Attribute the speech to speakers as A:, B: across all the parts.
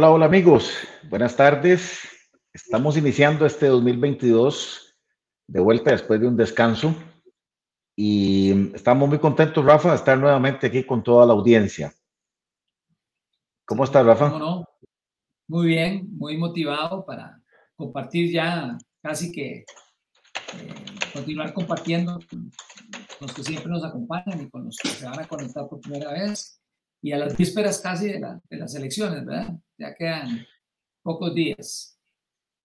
A: Hola, hola amigos, buenas tardes. Estamos iniciando este 2022 de vuelta después de un descanso y estamos muy contentos, Rafa, de estar nuevamente aquí con toda la audiencia. ¿Cómo estás, Rafa?
B: no? Muy bien, muy motivado para compartir ya casi que eh, continuar compartiendo con los que siempre nos acompañan y con los que se van a conectar por primera vez y a las vísperas casi de, de las elecciones, ¿verdad? Ya quedan pocos días.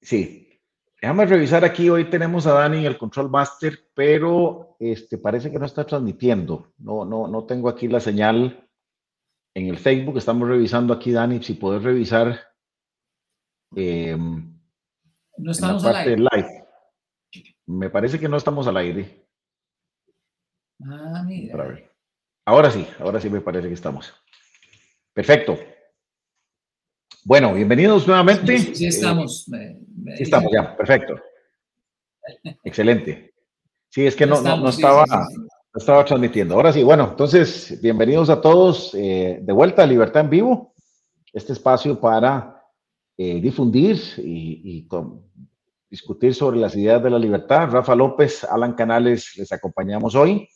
A: Sí. Déjame revisar aquí. Hoy tenemos a Dani en el Control Master, pero este, parece que no está transmitiendo. No, no, no tengo aquí la señal en el Facebook. Estamos revisando aquí, Dani, si puedes revisar.
B: Eh, no estamos al aire.
A: Live. Me parece que no estamos al aire.
B: Ah, mira.
A: Ahora sí, ahora sí me parece que estamos. Perfecto. Bueno, bienvenidos nuevamente.
B: Sí, estamos.
A: sí estamos ya, perfecto. Excelente. Sí, es que no, no, estaba, estaba transmitiendo. Ahora sí, bueno, entonces, bienvenidos a todos eh, de vuelta a Libertad en Vivo, este espacio para eh, difundir y, discutir sobre las ideas de la libertad. Rafa López, Alan Canales, les acompañamos hoy.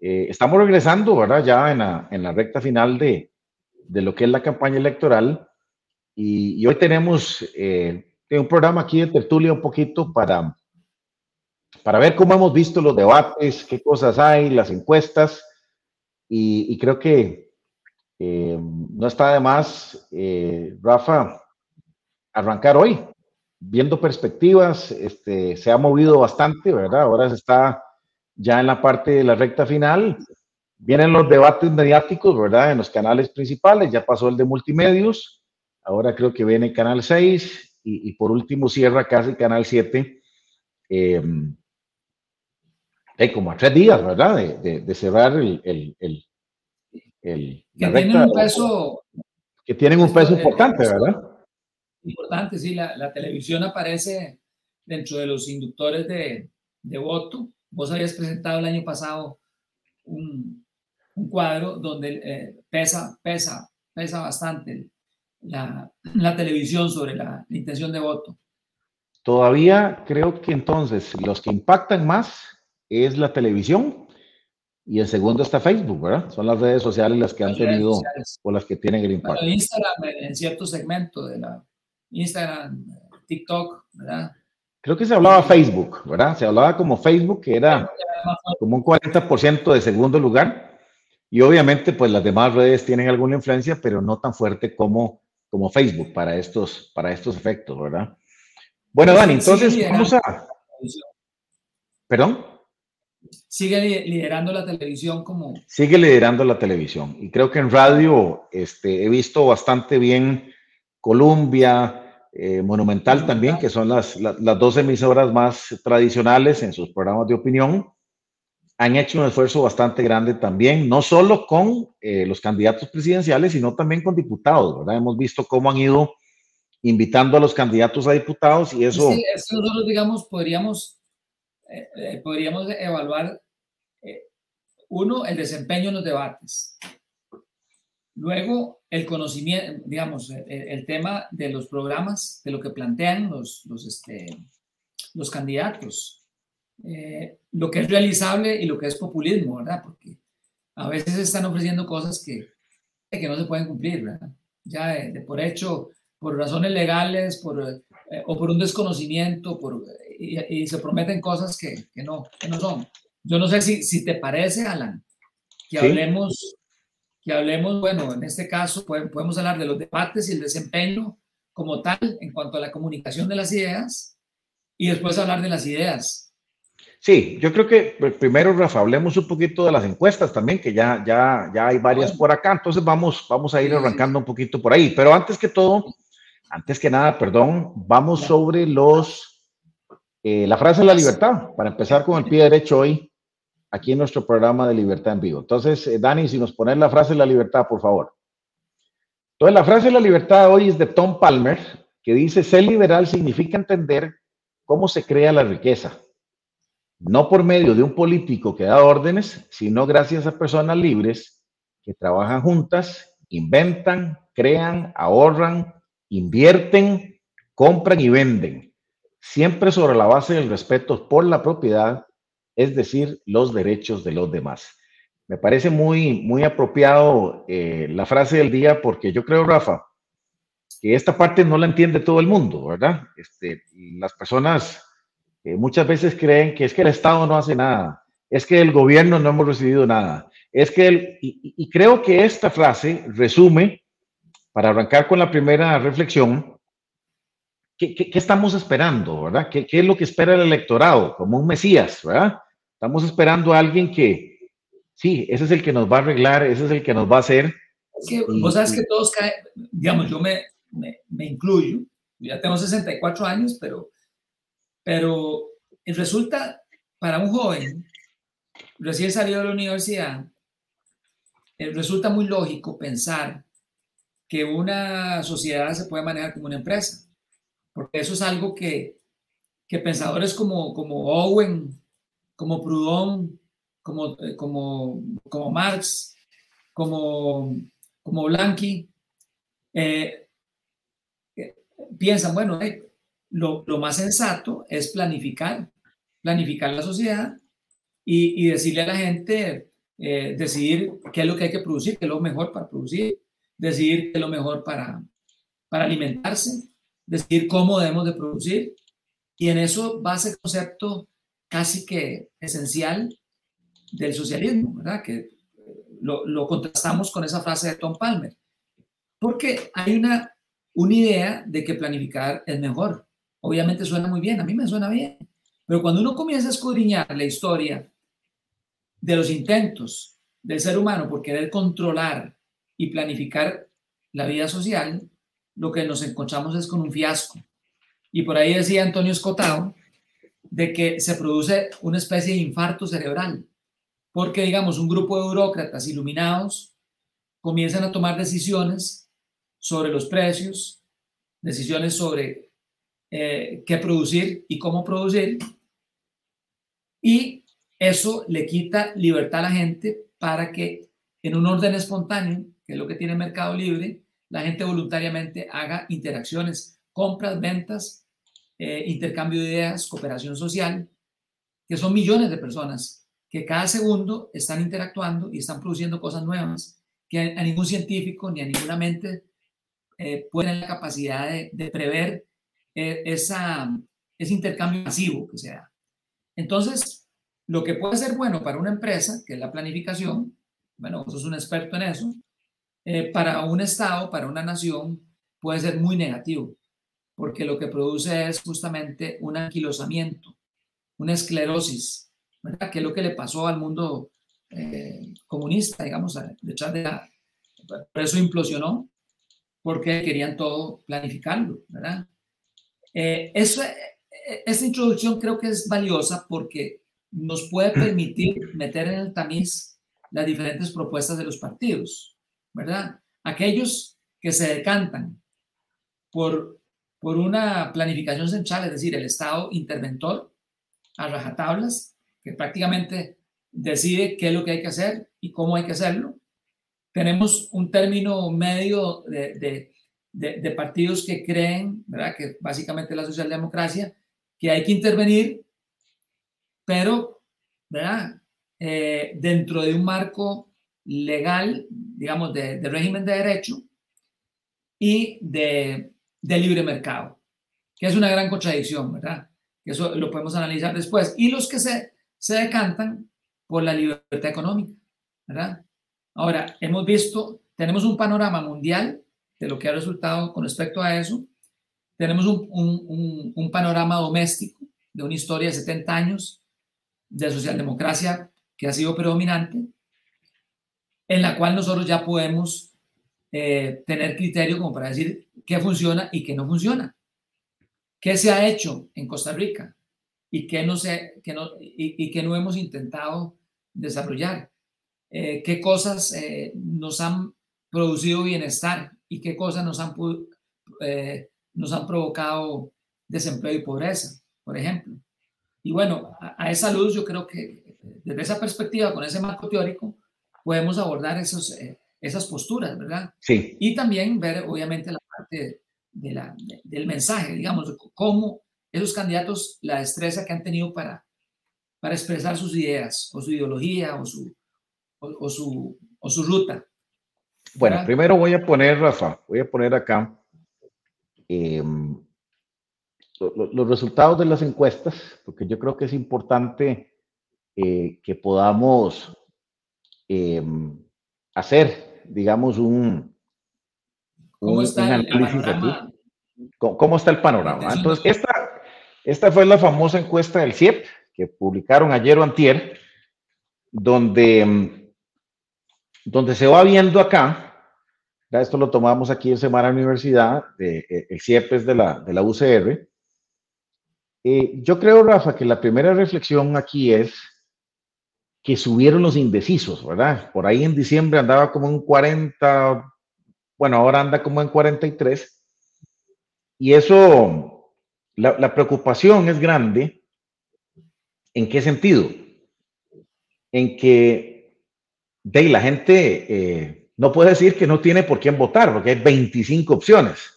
A: Eh, estamos regresando, ¿verdad? Ya en la, en la recta final de, de lo que es la campaña electoral. Y, hoy tenemos eh, un programa aquí de tertulia un poquito para, para ver cómo hemos visto los debates, qué cosas hay, las encuestas. Y, creo que eh, no está de más, eh, Rafa, arrancar hoy, viendo perspectivas. Este, se ha movido bastante, ¿verdad? Ahora se está ya en la parte de la recta final. Vienen los debates mediáticos, ¿verdad? En los canales principales, ya pasó el de multimedios Ahora creo que viene Canal 6 y, por último cierra casi Canal 7. Eh, hay como a tres días, ¿verdad? De, cerrar el, el,
B: el, que tienen un peso
A: que tienen un peso importante, ¿verdad?
B: Importante, sí. La, televisión aparece dentro de los inductores de, de, voto. Vos habías presentado el año pasado un, un cuadro donde eh, pesa, pesa, pesa bastante la, televisión sobre la, intención de voto.
A: Todavía creo que entonces los que impactan más es la televisión y el segundo está Facebook, ¿verdad? Son las redes sociales las que han tenido o las que tienen el impacto.
B: Instagram en cierto segmento de la Instagram, TikTok, ¿verdad?
A: Creo que se hablaba Facebook, ¿verdad? Se hablaba como Facebook, que era como un 40% de segundo lugar. Y obviamente, pues las demás redes tienen alguna influencia, pero no tan fuerte como como Facebook para estos, para estos efectos, ¿verdad? Bueno, Dani, entonces vamos a... ¿Perdón?
B: Sigue liderando la televisión como...
A: Sigue liderando la televisión. Y creo que en radio este, he visto bastante bien Columbia, eh, Monumental también, que son las, las, las dos emisoras más tradicionales en sus programas de opinión han hecho un esfuerzo bastante grande también, no solo con eh, los candidatos presidenciales, sino también con diputados, ¿verdad? Hemos visto cómo han ido invitando a los candidatos a diputados y eso...
B: Sí, eso nosotros, digamos, podríamos, eh, eh, podríamos evaluar, uno, el desempeño en los debates. Luego, el conocimiento, digamos, el, tema de los programas, de lo que plantean los, los, este, los candidatos eh, lo que es realizable y lo que es populismo, ¿verdad? Porque a veces están ofreciendo cosas que, que no se pueden cumplir, ¿verdad? Ya de, por hecho, por razones legales por, eh, o por un desconocimiento, por, y, se prometen cosas que, que, no, que no son. Yo no sé si, si te parece, Alan, que hablemos, que hablemos, bueno, en este caso podemos hablar de los debates y el desempeño como tal en cuanto a la comunicación de las ideas y después hablar de las ideas
A: Sí, yo creo que pues, primero, Rafa, hablemos un poquito de las encuestas también, que ya, ya, ya hay varias por acá, entonces vamos, vamos a ir arrancando un poquito por ahí. Pero antes que todo, antes que nada, perdón, vamos sobre los, eh, la frase de la libertad, para empezar con el pie derecho hoy, aquí en nuestro programa de Libertad en Vivo. Entonces, eh, Dani, si nos pones la frase de la libertad, por favor. Entonces, la frase de la libertad hoy es de Tom Palmer, que dice, ser liberal significa entender cómo se crea la riqueza no por medio de un político que da órdenes, sino gracias a personas libres que trabajan juntas, inventan, crean, ahorran, invierten, compran y venden, siempre sobre la base del respeto por la propiedad, es decir, los derechos de los demás. Me parece muy, muy apropiado eh, la frase del día porque yo creo, Rafa, que esta parte no la entiende todo el mundo, ¿verdad? Este, las personas eh, muchas veces creen que es que el Estado no hace nada, es que el gobierno no hemos recibido nada, es que el, y, creo que esta frase resume, para arrancar con la primera reflexión, ¿qué, qué, estamos esperando, verdad? ¿Qué, ¿Qué, es lo que espera el electorado? Como un Mesías, ¿verdad? Estamos esperando a alguien que, sí, ese es el que nos va a arreglar, ese es el que nos va a hacer.
B: Es que vos sabes que todos caen, digamos, yo me, me, me incluyo, ya tengo 64 años, pero, pero resulta para un joven recién salido de la universidad, eh, resulta muy lógico pensar que una sociedad se puede manejar como una empresa, porque eso es algo que, que pensadores como, como Owen, como Proudhon, como, eh, como, como Marx, como, como Blanqui, eh, piensan, bueno, lo, más sensato es planificar, planificar la sociedad y, decirle a la gente, eh, decidir qué es lo que hay que producir, qué es lo mejor para producir, decidir qué es lo mejor para, para alimentarse, decidir cómo debemos de producir. Y en eso va ese concepto casi que esencial del socialismo, ¿verdad? Que lo, lo, contrastamos con esa frase de Tom Palmer. Porque hay una, una idea de que planificar es mejor. Obviamente suena muy bien, a mí me suena bien. Pero cuando uno comienza a escudriñar la historia de los intentos del ser humano por querer controlar y planificar la vida social, lo que nos encontramos es con un fiasco. Y por ahí decía Antonio Escotado de que se produce una especie de infarto cerebral, porque digamos un grupo de burócratas iluminados comienzan a tomar decisiones sobre los precios, decisiones sobre eh, qué producir y cómo producir, y eso le quita libertad a la gente para que en un orden espontáneo, que es lo que tiene Mercado Libre, la gente voluntariamente haga interacciones, compras, ventas, eh, intercambio de ideas, cooperación social, que son millones de personas que cada segundo están interactuando y están produciendo cosas nuevas que a, ningún científico ni a ninguna mente eh, puede tener la capacidad de, prever esa, ese intercambio masivo que se da. Entonces, lo que puede ser bueno para una empresa, que es la planificación, bueno, vos sos un experto en eso, eh, para un Estado, para una nación, puede ser muy negativo, porque lo que produce es justamente un anquilosamiento, una esclerosis, ¿verdad? Que es lo que le pasó al mundo eh, comunista, digamos, detrás de la... Por eso implosionó, porque querían todo planificarlo, ¿verdad? Eh, eso, esta introducción creo que es valiosa porque nos puede permitir meter en el tamiz las diferentes propuestas de los partidos, ¿verdad? Aquellos que se decantan por, por una planificación central, es decir, el Estado interventor a rajatablas, que prácticamente decide qué es lo que hay que hacer y cómo hay que hacerlo. Tenemos un término medio de, de, de partidos que creen, ¿verdad? que básicamente la socialdemocracia, que hay que intervenir pero, ¿verdad? Eh, dentro de un marco legal, digamos, de, régimen de derecho y de, libre mercado, que es una gran contradicción, ¿verdad? Eso lo podemos analizar después. Y los que se, se decantan por la libertad económica, ¿verdad? Ahora, hemos visto, tenemos un panorama mundial de lo que ha resultado con respecto a eso. Tenemos un, un, un panorama doméstico de una historia de 70 años de socialdemocracia que ha sido predominante, en la cual nosotros ya podemos eh, tener criterio como para decir qué funciona y qué no funciona. ¿Qué se ha hecho en Costa Rica y qué no, se, que no, y, y no hemos intentado desarrollar? Eh, ¿Qué cosas eh, nos han producido bienestar y qué cosas nos han, nos han provocado desempleo y pobreza, por ejemplo? Y bueno, a, esa luz yo creo que desde esa perspectiva, con ese marco teórico, podemos abordar esos, eh, esas posturas, ¿verdad?
A: Sí.
B: Y también ver, obviamente, la parte del mensaje, digamos, cómo esos candidatos, la destreza que han tenido para, para expresar sus ideas o su ideología o su, o, su, o su ruta.
A: Bueno, primero voy a poner, Rafa, voy a poner acá em, los resultados de las encuestas, porque yo creo que es importante eh, que podamos em, hacer, digamos, un,
B: ¿Cómo está el, panorama?
A: ¿Cómo, está el panorama? Entonces, esta, esta fue la famosa encuesta del CIEP que publicaron ayer o antier, donde, donde se va viendo acá, esto lo tomamos aquí en Semana Universidad, de, eh, el CIEP es de la, de la UCR, eh, yo creo, Rafa, que la primera reflexión aquí es que subieron los indecisos, ¿verdad? Por ahí en diciembre andaba como en 40, bueno, ahora anda como en 43. Y eso, la, preocupación es grande. ¿En qué sentido? En que de la gente eh, no puede decir que no tiene por quién votar, porque hay 25 opciones.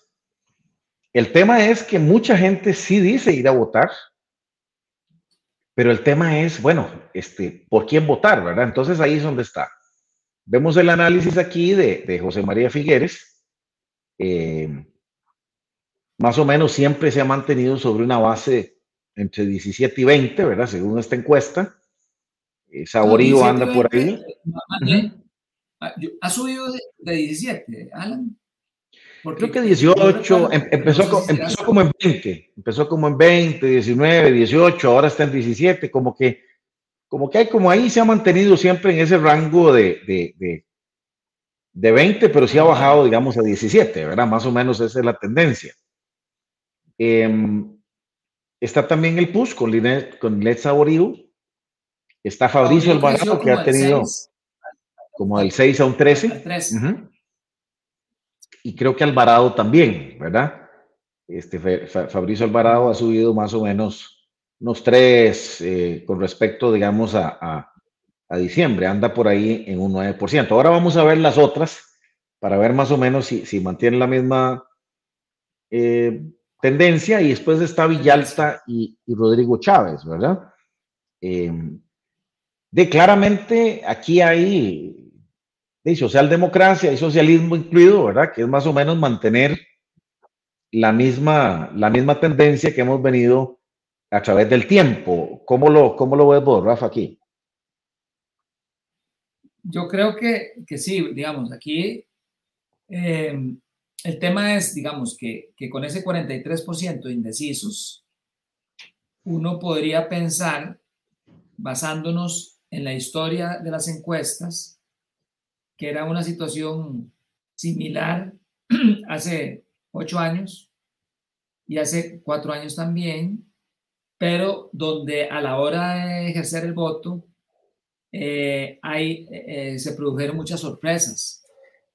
A: El tema es que mucha gente sí dice ir a votar, pero el tema es, bueno, este, ¿por quién votar, verdad? Entonces ahí es donde está. Vemos el análisis aquí de, José María Figueres. Eh, más o menos siempre se ha mantenido sobre una base entre 17 y 20, ¿verdad? Según esta encuesta. Eh, Saborío anda por ahí.
B: Ha subido de, de 17, Alan.
A: Creo que 18, em, empezó, empezó como en 20, empezó como en 20, 19, 18, ahora está en 17, como que, como que hay, como ahí se ha mantenido siempre en ese rango de, de, de, 20, pero sí ha bajado, digamos, a 17, ¿verdad? Más o menos esa es la tendencia. Em, está también el PUS con Linet, con Está Fabricio Alvarado, que ha tenido como del 6 a un 13 y creo que Alvarado también, ¿verdad? Este, Fabricio Alvarado ha subido más o menos unos tres eh, con respecto, digamos, a, a, diciembre, anda por ahí en un 9%. Ahora vamos a ver las otras para ver más o menos si, si mantienen la misma eh, tendencia y después está Villalta y, y Rodrigo Chávez, ¿verdad? Eh, de claramente aquí hay de socialdemocracia y socialismo incluido, ¿verdad? Que es más o menos mantener la misma, la misma tendencia que hemos venido a través del tiempo. ¿Cómo lo, cómo lo ves vos, Rafa, aquí?
B: Yo creo que, que sí, digamos, aquí eh, el tema es, digamos, que, que con ese 43% de indecisos, uno podría pensar, basándonos en la historia de las encuestas, que era una situación similar hace ocho años y hace cuatro años también, pero donde a la hora de ejercer el voto eh, hay, eh, se produjeron muchas sorpresas.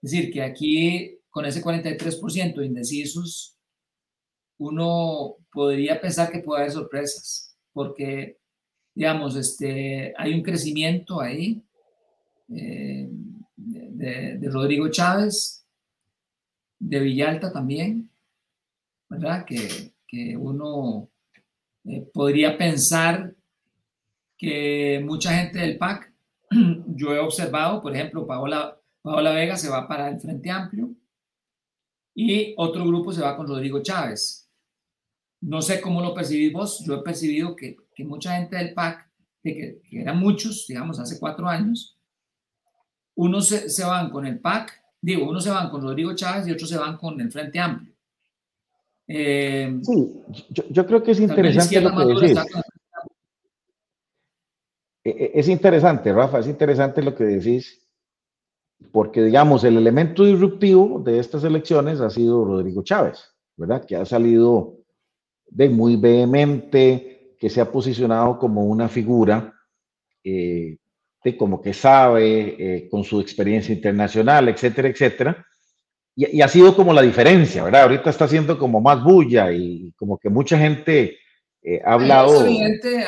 B: Es decir, que aquí con ese 43% de indecisos, uno podría pensar que puede haber sorpresas, porque, digamos, este, hay un crecimiento ahí. Eh, de, Rodrigo Chávez, de Villalta también, ¿verdad? Que, que uno eh, podría pensar que mucha gente del PAC, yo he observado, por ejemplo, Paola, Paola Vega se va para el Frente Amplio y otro grupo se va con Rodrigo Chávez. No sé cómo lo percibís vos, yo he percibido que, que mucha gente del PAC, que, que eran muchos, digamos, hace cuatro años, unos se, van con el PAC, digo, unos se van con Rodrigo Chávez y otros se van con el Frente Amplio.
A: Eh, sí, yo, creo que es interesante lo que decís. E, e, es interesante, Rafa, es interesante lo que decís, porque digamos, el elemento disruptivo de estas elecciones ha sido Rodrigo Chávez, ¿verdad? Que ha salido de muy vehemente, que se ha posicionado como una figura eh, como que sabe, eh, con su experiencia internacional, etcétera, etcétera. Y, ha sido como la diferencia, ¿verdad? Ahorita está haciendo como más bulla y como que mucha gente eh, ha hablado.
B: Es evidente,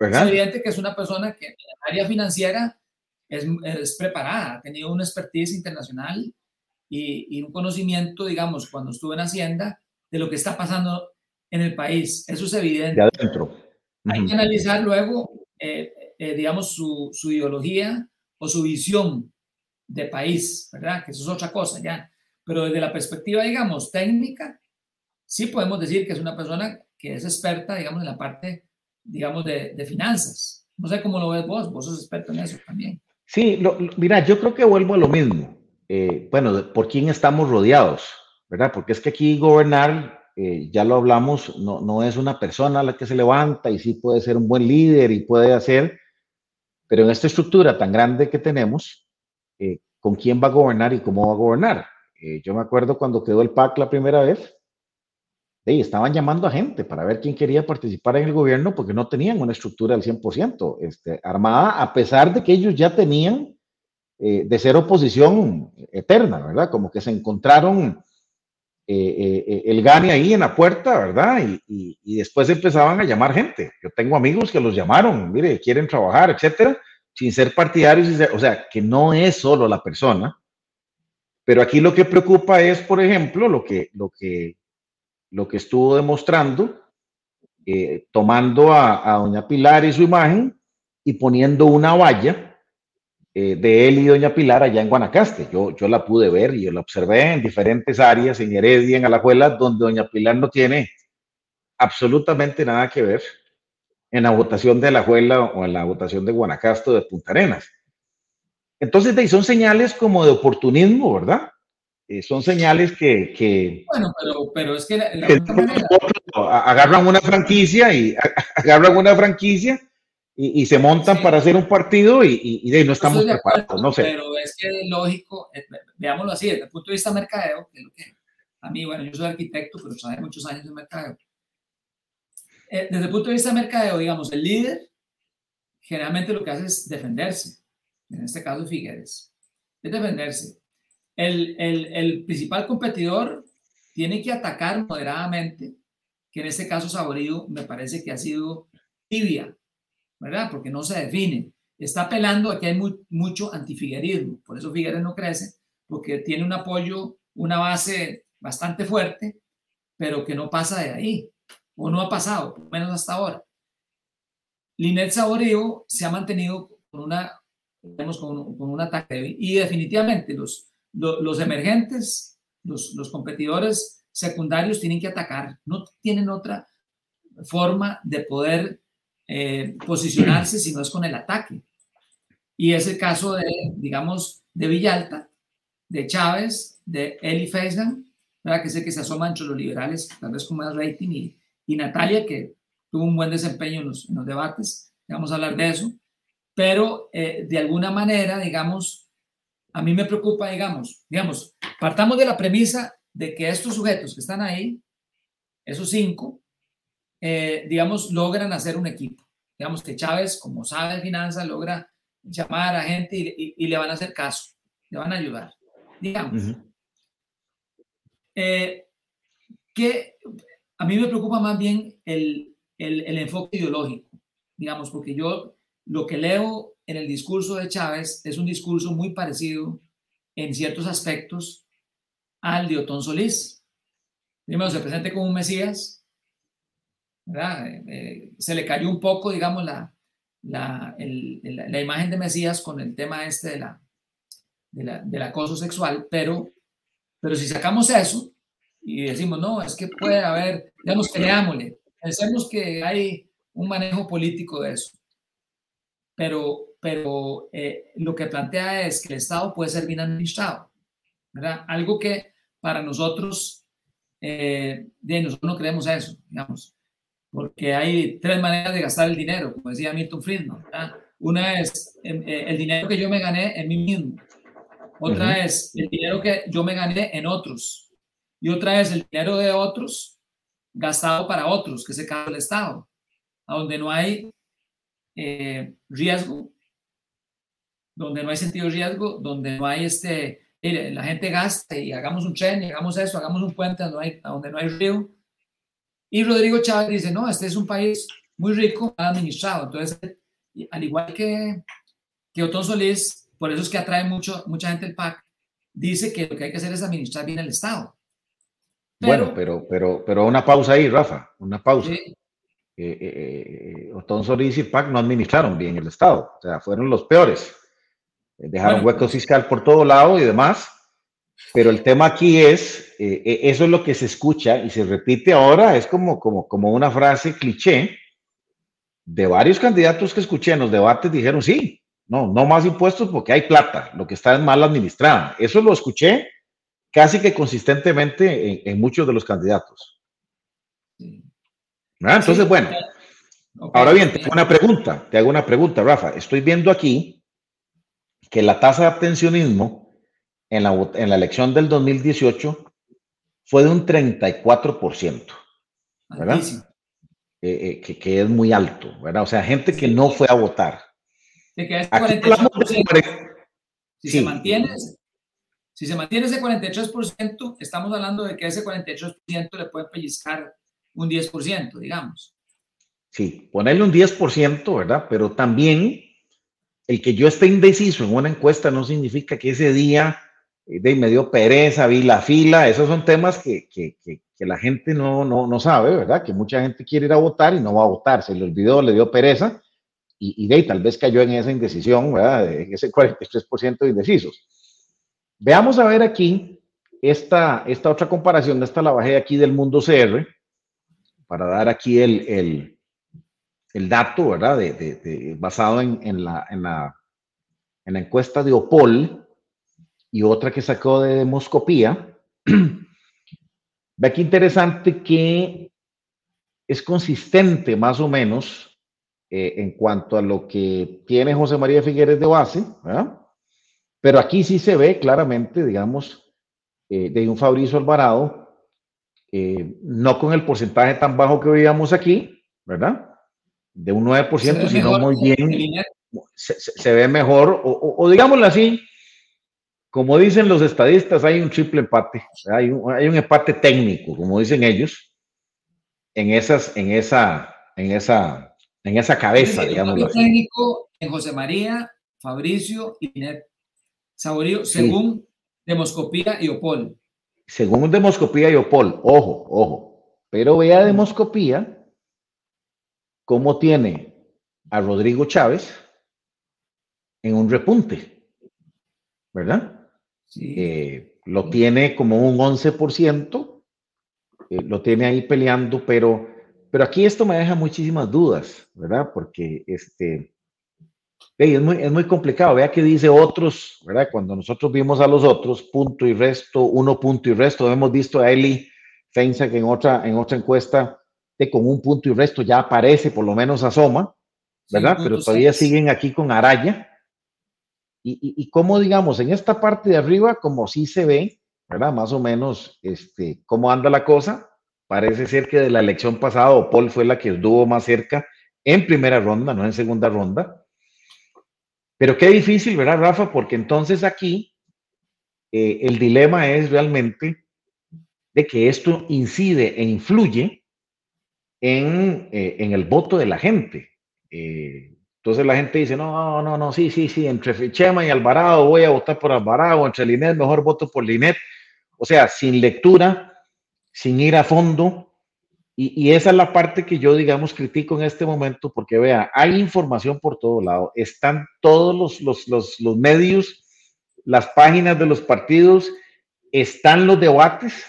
B: es evidente que es una persona que en el área financiera es, es, preparada, ha tenido una expertise internacional y, un conocimiento, digamos, cuando estuve en Hacienda, de lo que está pasando en el país. Eso es evidente.
A: adentro.
B: Hay que analizar luego, eh, eh, digamos, su, su, ideología o su visión de país, ¿verdad? Que eso es otra cosa ya. Pero desde la perspectiva, digamos, técnica, sí podemos decir que es una persona que es experta, digamos, en la parte, digamos, de, de finanzas. No sé cómo lo ves vos, vos sos experto en eso también.
A: Sí, mira, yo creo que vuelvo a lo mismo. Eh, bueno, ¿por quién estamos rodeados? ¿Verdad? Porque es que aquí gobernar, eh, ya lo hablamos, no, no es una persona la que se levanta y sí puede ser un buen líder y puede hacer, pero en esta estructura tan grande que tenemos, eh, ¿con quién va a gobernar y cómo va a gobernar? yo me acuerdo cuando quedó el PAC la primera vez, estaban llamando a gente para ver quién quería participar en el gobierno porque no tenían una estructura al 100% este, armada, a pesar de que ellos ya tenían eh, de ser oposición eterna, ¿verdad? Como que se encontraron eh, eh, el gane ahí en la puerta, ¿verdad? Y, y, después empezaban a llamar gente. Yo tengo amigos que los llamaron, mire, quieren trabajar, etcétera, sin ser partidarios, o sea, que no es solo la persona. Pero aquí lo que preocupa es, por ejemplo, lo que, lo que lo que estuvo demostrando, eh, tomando a, doña Pilar y su imagen y poniendo una valla eh, de él y doña Pilar allá en Guanacaste. Yo, yo la pude ver y yo la observé en diferentes áreas, en Heredia, en Alajuela, donde doña Pilar no tiene absolutamente nada que ver en la votación de Alajuela o en la votación de Guanacaste o de Punta Arenas. Entonces, son señales como de oportunismo, ¿verdad? Eh, son señales que,
B: Bueno, pero, pero es que,
A: agarran una franquicia y agarran una franquicia y, se montan para hacer un partido y, y, no estamos preparados, no sé.
B: Pero es que lógico, eh, veámoslo así, desde el punto de vista mercadeo, que, que a mí, bueno, yo soy arquitecto, pero sabe muchos años de mercadeo. Eh, desde el punto de vista mercadeo, digamos, el líder generalmente lo que hace es defenderse. En este caso, Figueres. Es defenderse el, principal competidor tiene que atacar moderadamente, que en este caso Saborido me parece que ha sido tibia, ¿verdad? Porque no se define. Está apelando a que hay mucho antifiguerismo, por eso Figueres no crece, porque tiene un apoyo, una base bastante fuerte, pero que no pasa de ahí, o no ha pasado, por menos hasta ahora. Linet Saborío se ha mantenido con una, con, con un ataque y definitivamente los, los emergentes, los, los competidores secundarios tienen que atacar, no tienen otra forma de poder eh, posicionarse si no es con el ataque. Y es el caso de, digamos, de Villalta, de Chávez, de Eli Feisman, que sé que se asoma entre los liberales, tal vez con más rating, y, y Natalia, que tuvo un buen desempeño en los, en los debates, vamos a hablar de eso, pero eh, de alguna manera, digamos, a mí me preocupa, digamos, digamos, partamos de la premisa de que estos sujetos que están ahí, esos cinco, eh, digamos, logran hacer un equipo. Digamos que Chávez, como sabe de finanzas, logra llamar a gente y, le van a hacer caso, le van a ayudar. Digamos. Eh, que a mí me preocupa más bien el, el, el enfoque ideológico, digamos, porque yo lo que leo en el discurso de Chávez es un discurso muy parecido en ciertos aspectos al de Otón Solís. Primero se presenta como un Mesías, eh, eh, se le cayó un poco, digamos, la, la, la, imagen de Mesías con el tema este de la, del acoso sexual, pero, pero si sacamos eso y decimos, no, es que puede haber, digamos, creámosle, pensemos que hay un manejo político de eso pero, pero eh, lo que plantea es que el Estado puede ser bien administrado, ¿verdad? Algo que para nosotros, eh, de nosotros no creemos eso, digamos, porque hay tres maneras de gastar el dinero, como decía Milton Friedman, ¿verdad? Una es em, eh, el dinero que yo me gané en mí mismo, otra es el dinero que yo me gané en otros, y otra es el dinero de otros gastado para otros, que se cae el Estado, a donde no hay eh, riesgo, donde no hay sentido de riesgo, donde no hay este, la gente gasta y hagamos un tren y hagamos eso, hagamos un puente donde no hay, donde no hay río. Y Rodrigo Chávez dice, no, este es un país muy rico, administrado. Entonces, al igual que, que Otón Solís, por eso es que atrae mucho, mucha gente el PAC, dice que lo que hay que hacer es administrar bien el Estado.
A: bueno, pero, pero, pero una pausa ahí, Rafa, una pausa. Eh, eh, eh, Otón Solís y PAC no administraron bien el Estado, o sea, fueron los peores. Dejaron huecos fiscal por todo lado y demás. Pero el tema aquí es, eso es lo que se escucha y se repite ahora, es como, como, como una frase cliché de varios candidatos que escuché en los debates dijeron sí, no, no más impuestos porque hay plata, lo que está es mal administrada. Eso lo escuché casi que consistentemente en, muchos de los candidatos. Entonces, bueno, ahora bien, te hago una pregunta, te hago una pregunta, Rafa. Estoy viendo aquí que la tasa de abstencionismo en la, en la elección del 2018 fue de un 34%, ¿verdad? Eh, eh, que, es muy alto, ¿verdad? O sea, gente que no fue a votar
B: si, se mantiene, si se mantiene ese 43%, estamos hablando de que ese 43% le puede pellizcar un 10%, digamos.
A: Sí, ponerle un 10%, ¿verdad? Pero también el que yo esté indeciso en una encuesta no significa que ese día de me dio pereza, vi la fila, esos son temas que, que, que, la gente no, no, no, sabe, ¿verdad? Que mucha gente quiere ir a votar y no va a votar, se le olvidó, le dio pereza y, de ahí tal vez cayó en esa indecisión, ¿verdad? Ese 43% de indecisos. Veamos a ver aquí esta, esta otra comparación, esta la bajé aquí del mundo CR, para dar aquí el, el, dato, ¿verdad? Basado en, en, la, en, la, encuesta de Opol y otra que sacó de Demoscopía. Ve aquí interesante que es consistente más o menos eh, en cuanto a lo que tiene José María Figueres de base, pero aquí sí se ve claramente, digamos, eh, de un Fabricio Alvarado, eh, no con el porcentaje tan bajo que veíamos aquí, ¿verdad? De un 9%, sino muy bien, se, ve mejor, o, digámoslo así, como dicen los estadistas, hay un triple empate, hay un, hay un empate técnico, como dicen ellos, en esas, en esa, en esa en esa cabeza, digamos.
B: técnico en José María, Fabricio y Net Saborío, según Demoscopía y Opol.
A: Según Demoscopía y Opol, ojo, ojo. Pero vea Demoscopía cómo tiene a Rodrigo Chávez en un repunte, ¿verdad? Sí. Eh, lo tiene como un 11%, eh, lo tiene ahí peleando, pero pero aquí esto me deja muchísimas dudas, ¿verdad? Porque este, es, muy, es muy complicado. Vea que dice otros, ¿verdad? Cuando nosotros vimos a los otros, punto y resto, uno punto y resto, hemos visto a Eli Feinza que en otra, en otra encuesta de con un punto y resto ya aparece, por lo menos asoma, ¿verdad? Pero todavía siguen aquí con Araya. Y, y, como digamos, en esta parte de arriba, como sí se ve, ¿verdad? Más o menos, este, cómo anda la cosa, Parece ser que de la elección pasada Paul fue la que estuvo más cerca en primera ronda, no en segunda ronda. Pero qué difícil, ¿verdad, Rafa? Porque entonces aquí eh, el dilema es realmente de que esto incide e influye en, eh, en el voto de la gente. Eh, entonces la gente dice, no, no, no, sí, sí, sí, entre Chema y Alvarado voy a votar por Alvarado, entre Linet mejor voto por Linet. O sea, sin lectura, sin ir a fondo. Y, esa es la parte que yo, digamos, critico en este momento, porque vea, hay información por todo lado, están todos los, los, los, los medios, las páginas de los partidos, están los debates,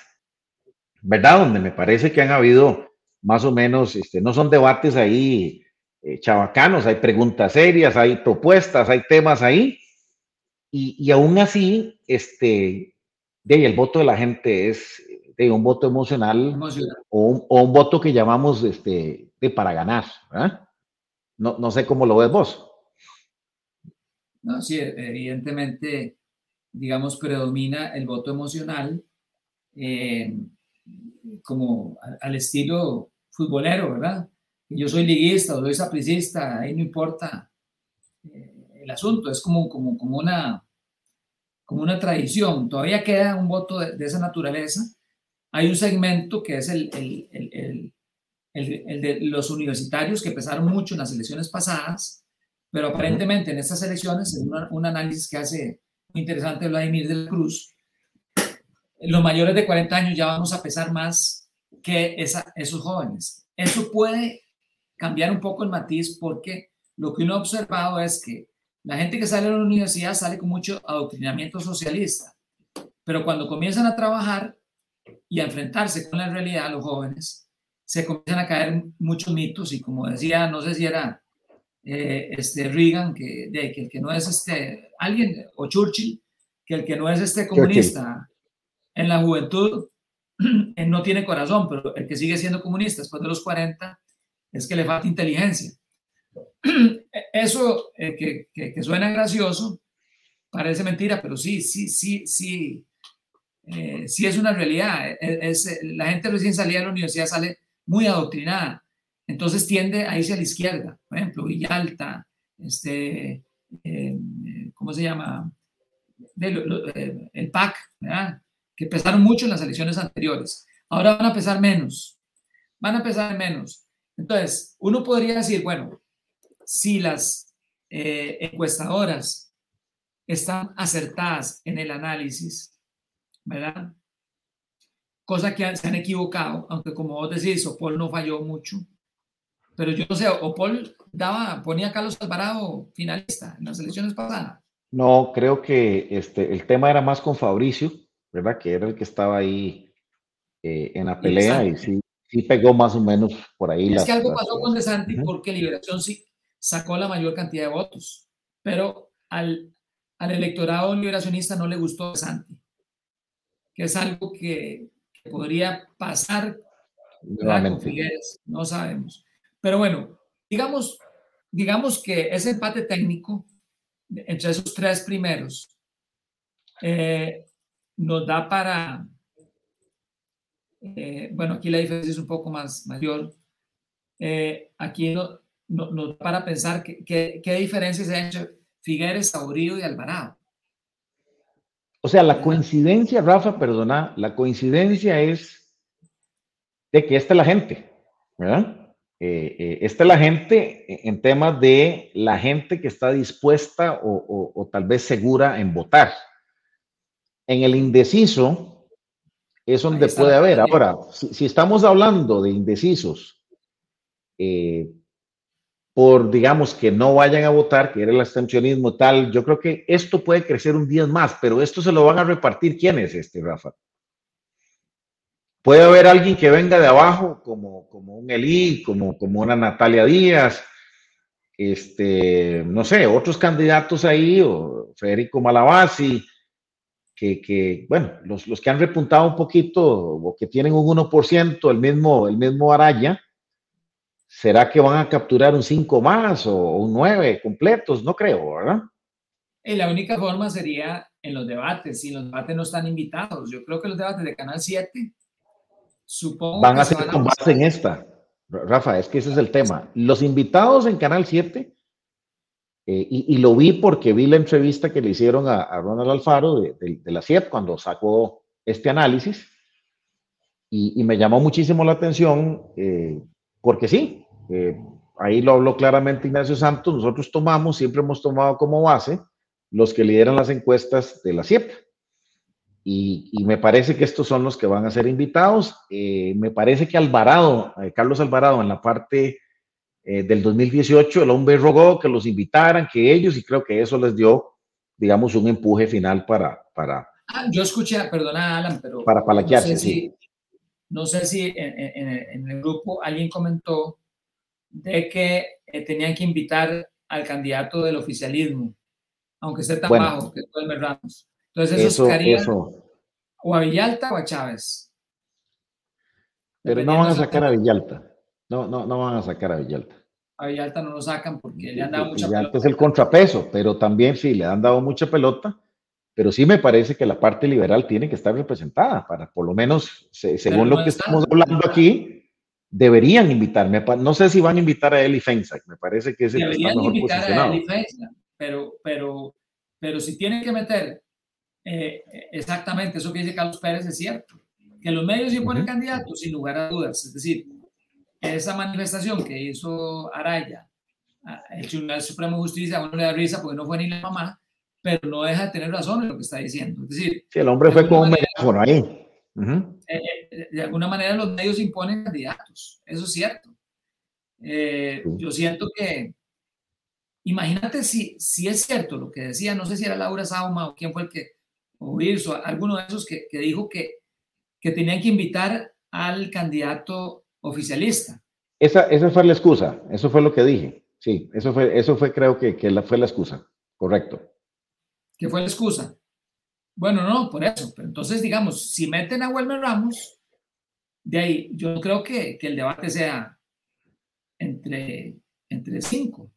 A: ¿verdad? Donde me parece que han habido más o menos, este, no son debates ahí eh, chavacanos, hay preguntas serias, hay propuestas, hay temas ahí, y, y aún así, este, de el voto de la gente es, un voto emocional, O, un, voto que llamamos este, de para ganar. No, no sé cómo lo ves vos.
B: No, sí, evidentemente, digamos, predomina el voto emocional eh, como al estilo futbolero, ¿verdad? Yo soy liguista soy sapricista, ahí no importa eh, el asunto, es como, como, como, una, como una tradición. Todavía queda un voto de esa naturaleza, hay un segmento que es el, el, de los universitarios que pesaron mucho en las elecciones pasadas, pero aparentemente en estas elecciones, en un análisis que hace muy interesante de Vladimir de la Cruz, los mayores de 40 años ya vamos a pesar más que esa, esos jóvenes. Eso puede cambiar un poco el matiz porque lo que uno ha observado es que la gente que sale de la universidad sale con mucho adoctrinamiento socialista, pero cuando comienzan a trabajar y a enfrentarse con la realidad, los jóvenes, se comienzan a caer muchos mitos y como decía, no sé si era eh, este Reagan, que, de, que el que no es este, alguien, o Churchill, que el que no es este comunista en la juventud no tiene corazón, pero el que sigue siendo comunista después de los 40 es que le falta inteligencia. Eso eh, que, que, suena gracioso parece mentira, pero sí, sí, sí, sí, eh, sí es una realidad. E, e, es, la gente recién salida de la universidad sale muy adoctrinada, entonces tiende a irse a la izquierda. Por ejemplo, Villalta, este, eh, ¿cómo se llama? el PAC, ¿verdad? que pesaron mucho en las elecciones anteriores. Ahora van a pesar menos, van a pesar menos. Entonces, uno podría decir, bueno, si las eh, encuestadoras están acertadas en el análisis, ¿verdad? Cosa que se han equivocado, aunque como vos decís, Opol no falló mucho. Pero yo no sé, Opol daba, ponía a Carlos Alvarado finalista en las elecciones pasadas.
A: No, creo que este, el tema era más con Fabricio, ¿verdad? Que era el que estaba ahí eh, en la pelea y sí, sí pegó más o menos por ahí.
B: Es que algo pasó con De Santi porque Liberación sí sacó la mayor cantidad de votos, pero al, al electorado liberacionista no le gustó De Santi, que es algo que, podría pasar con Figueres, no sabemos. Pero bueno, digamos, digamos que ese empate técnico entre esos tres primeros eh, nos da para, eh, bueno, aquí la diferencia es un poco más mayor. Eh, aquí nos no, da para pensar qué diferencias hay entre Figueres, Saurío y Alvarado.
A: O sea, la coincidencia, Rafa, perdona, la coincidencia es de que esta es la gente, ¿verdad? Eh, esta es la gente en temas de la gente que está dispuesta o tal vez segura en votar. En el indeciso es donde puede haber. Ahora, si, estamos hablando de indecisos, eh, por, digamos, que no vayan a votar, que era el abstencionismo tal, yo creo que esto puede crecer un día más, pero esto se lo van a repartir. ¿Quién es este, Rafa? Puede haber alguien que venga de abajo, como, como un Elí, como, como una Natalia Díaz, este, no sé, otros candidatos ahí, o Federico Malabasi, que, bueno, los, los, que han repuntado un poquito o que tienen un 1%, el mismo, el mismo Araya, ¿será que van a capturar un 5 más o un 9 completos? No creo, ¿verdad?
B: Y la única forma sería en los debates, si los debates no están invitados. Yo creo que los debates de Canal 7, supongo
A: van a ser con base en esta. Rafa, es que ese es el tema. Los invitados en Canal 7 eh, y, lo vi porque vi la entrevista que le hicieron a, Ronald Alfaro de, la CIEP cuando sacó este análisis y, me llamó muchísimo la atención eh, porque sí, eh, ahí lo habló claramente Ignacio Santos, nosotros tomamos, siempre hemos tomado como base los que lideran las encuestas de la CIEP. Y, y, me parece que estos son los que van a ser invitados. me parece que Alvarado, Carlos Alvarado, en la parte eh, del 2018, el hombre rogó que los invitaran, que ellos, y creo que eso les dio, digamos, un empuje final para... para
B: ah, yo escuché, perdona Alan, pero...
A: Para palaquearse,
B: no sé si, no sé si en, el grupo alguien comentó de que eh, tenían que invitar al candidato del oficialismo, aunque esté tan bajo que todo el Ramos. Entonces eso, eso, o a Villalta o a Chávez.
A: Pero no van a sacar a Villalta. No, no, no van a sacar a Villalta.
B: A Villalta no lo sacan porque le han dado mucha
A: Villalta es el contrapeso, pero también sí, le han dado mucha pelota, pero sí me parece que la parte liberal tiene que estar representada para, por lo menos, según lo que estamos hablando aquí, deberían invitarme. No sé si van a invitar a Eli Feinsack, me parece que es el que está mejor posicionado.
B: pero, pero, pero si tienen que meter eh, exactamente eso que dice Carlos Pérez es cierto, que los medios imponen candidatos sin lugar a dudas, es decir, esa manifestación que hizo Araya, el Tribunal Supremo de Justicia, a uno le da risa porque no fue ni la mamá, pero no deja de tener razón en lo que está diciendo. Es decir,
A: sí, el hombre fue como un megáfono ahí.
B: Eh, eh, de alguna manera los medios imponen candidatos, eso es cierto. Eh, yo siento que, imagínate si, si es cierto lo que decía, no sé si era Laura Sauma o quién fue el que, o Irso, alguno de esos que, que dijo que, que tenían que invitar al candidato oficialista.
A: Esa, esa fue la excusa, eso fue lo que dije. Sí, eso fue, eso fue creo que, que la, fue la excusa, correcto.
B: ¿Qué fue la excusa? Bueno, no, por eso. Pero entonces, digamos, si meten a Wilmer Ramos, de ahí yo creo que, que el debate sea entre, entre cinco.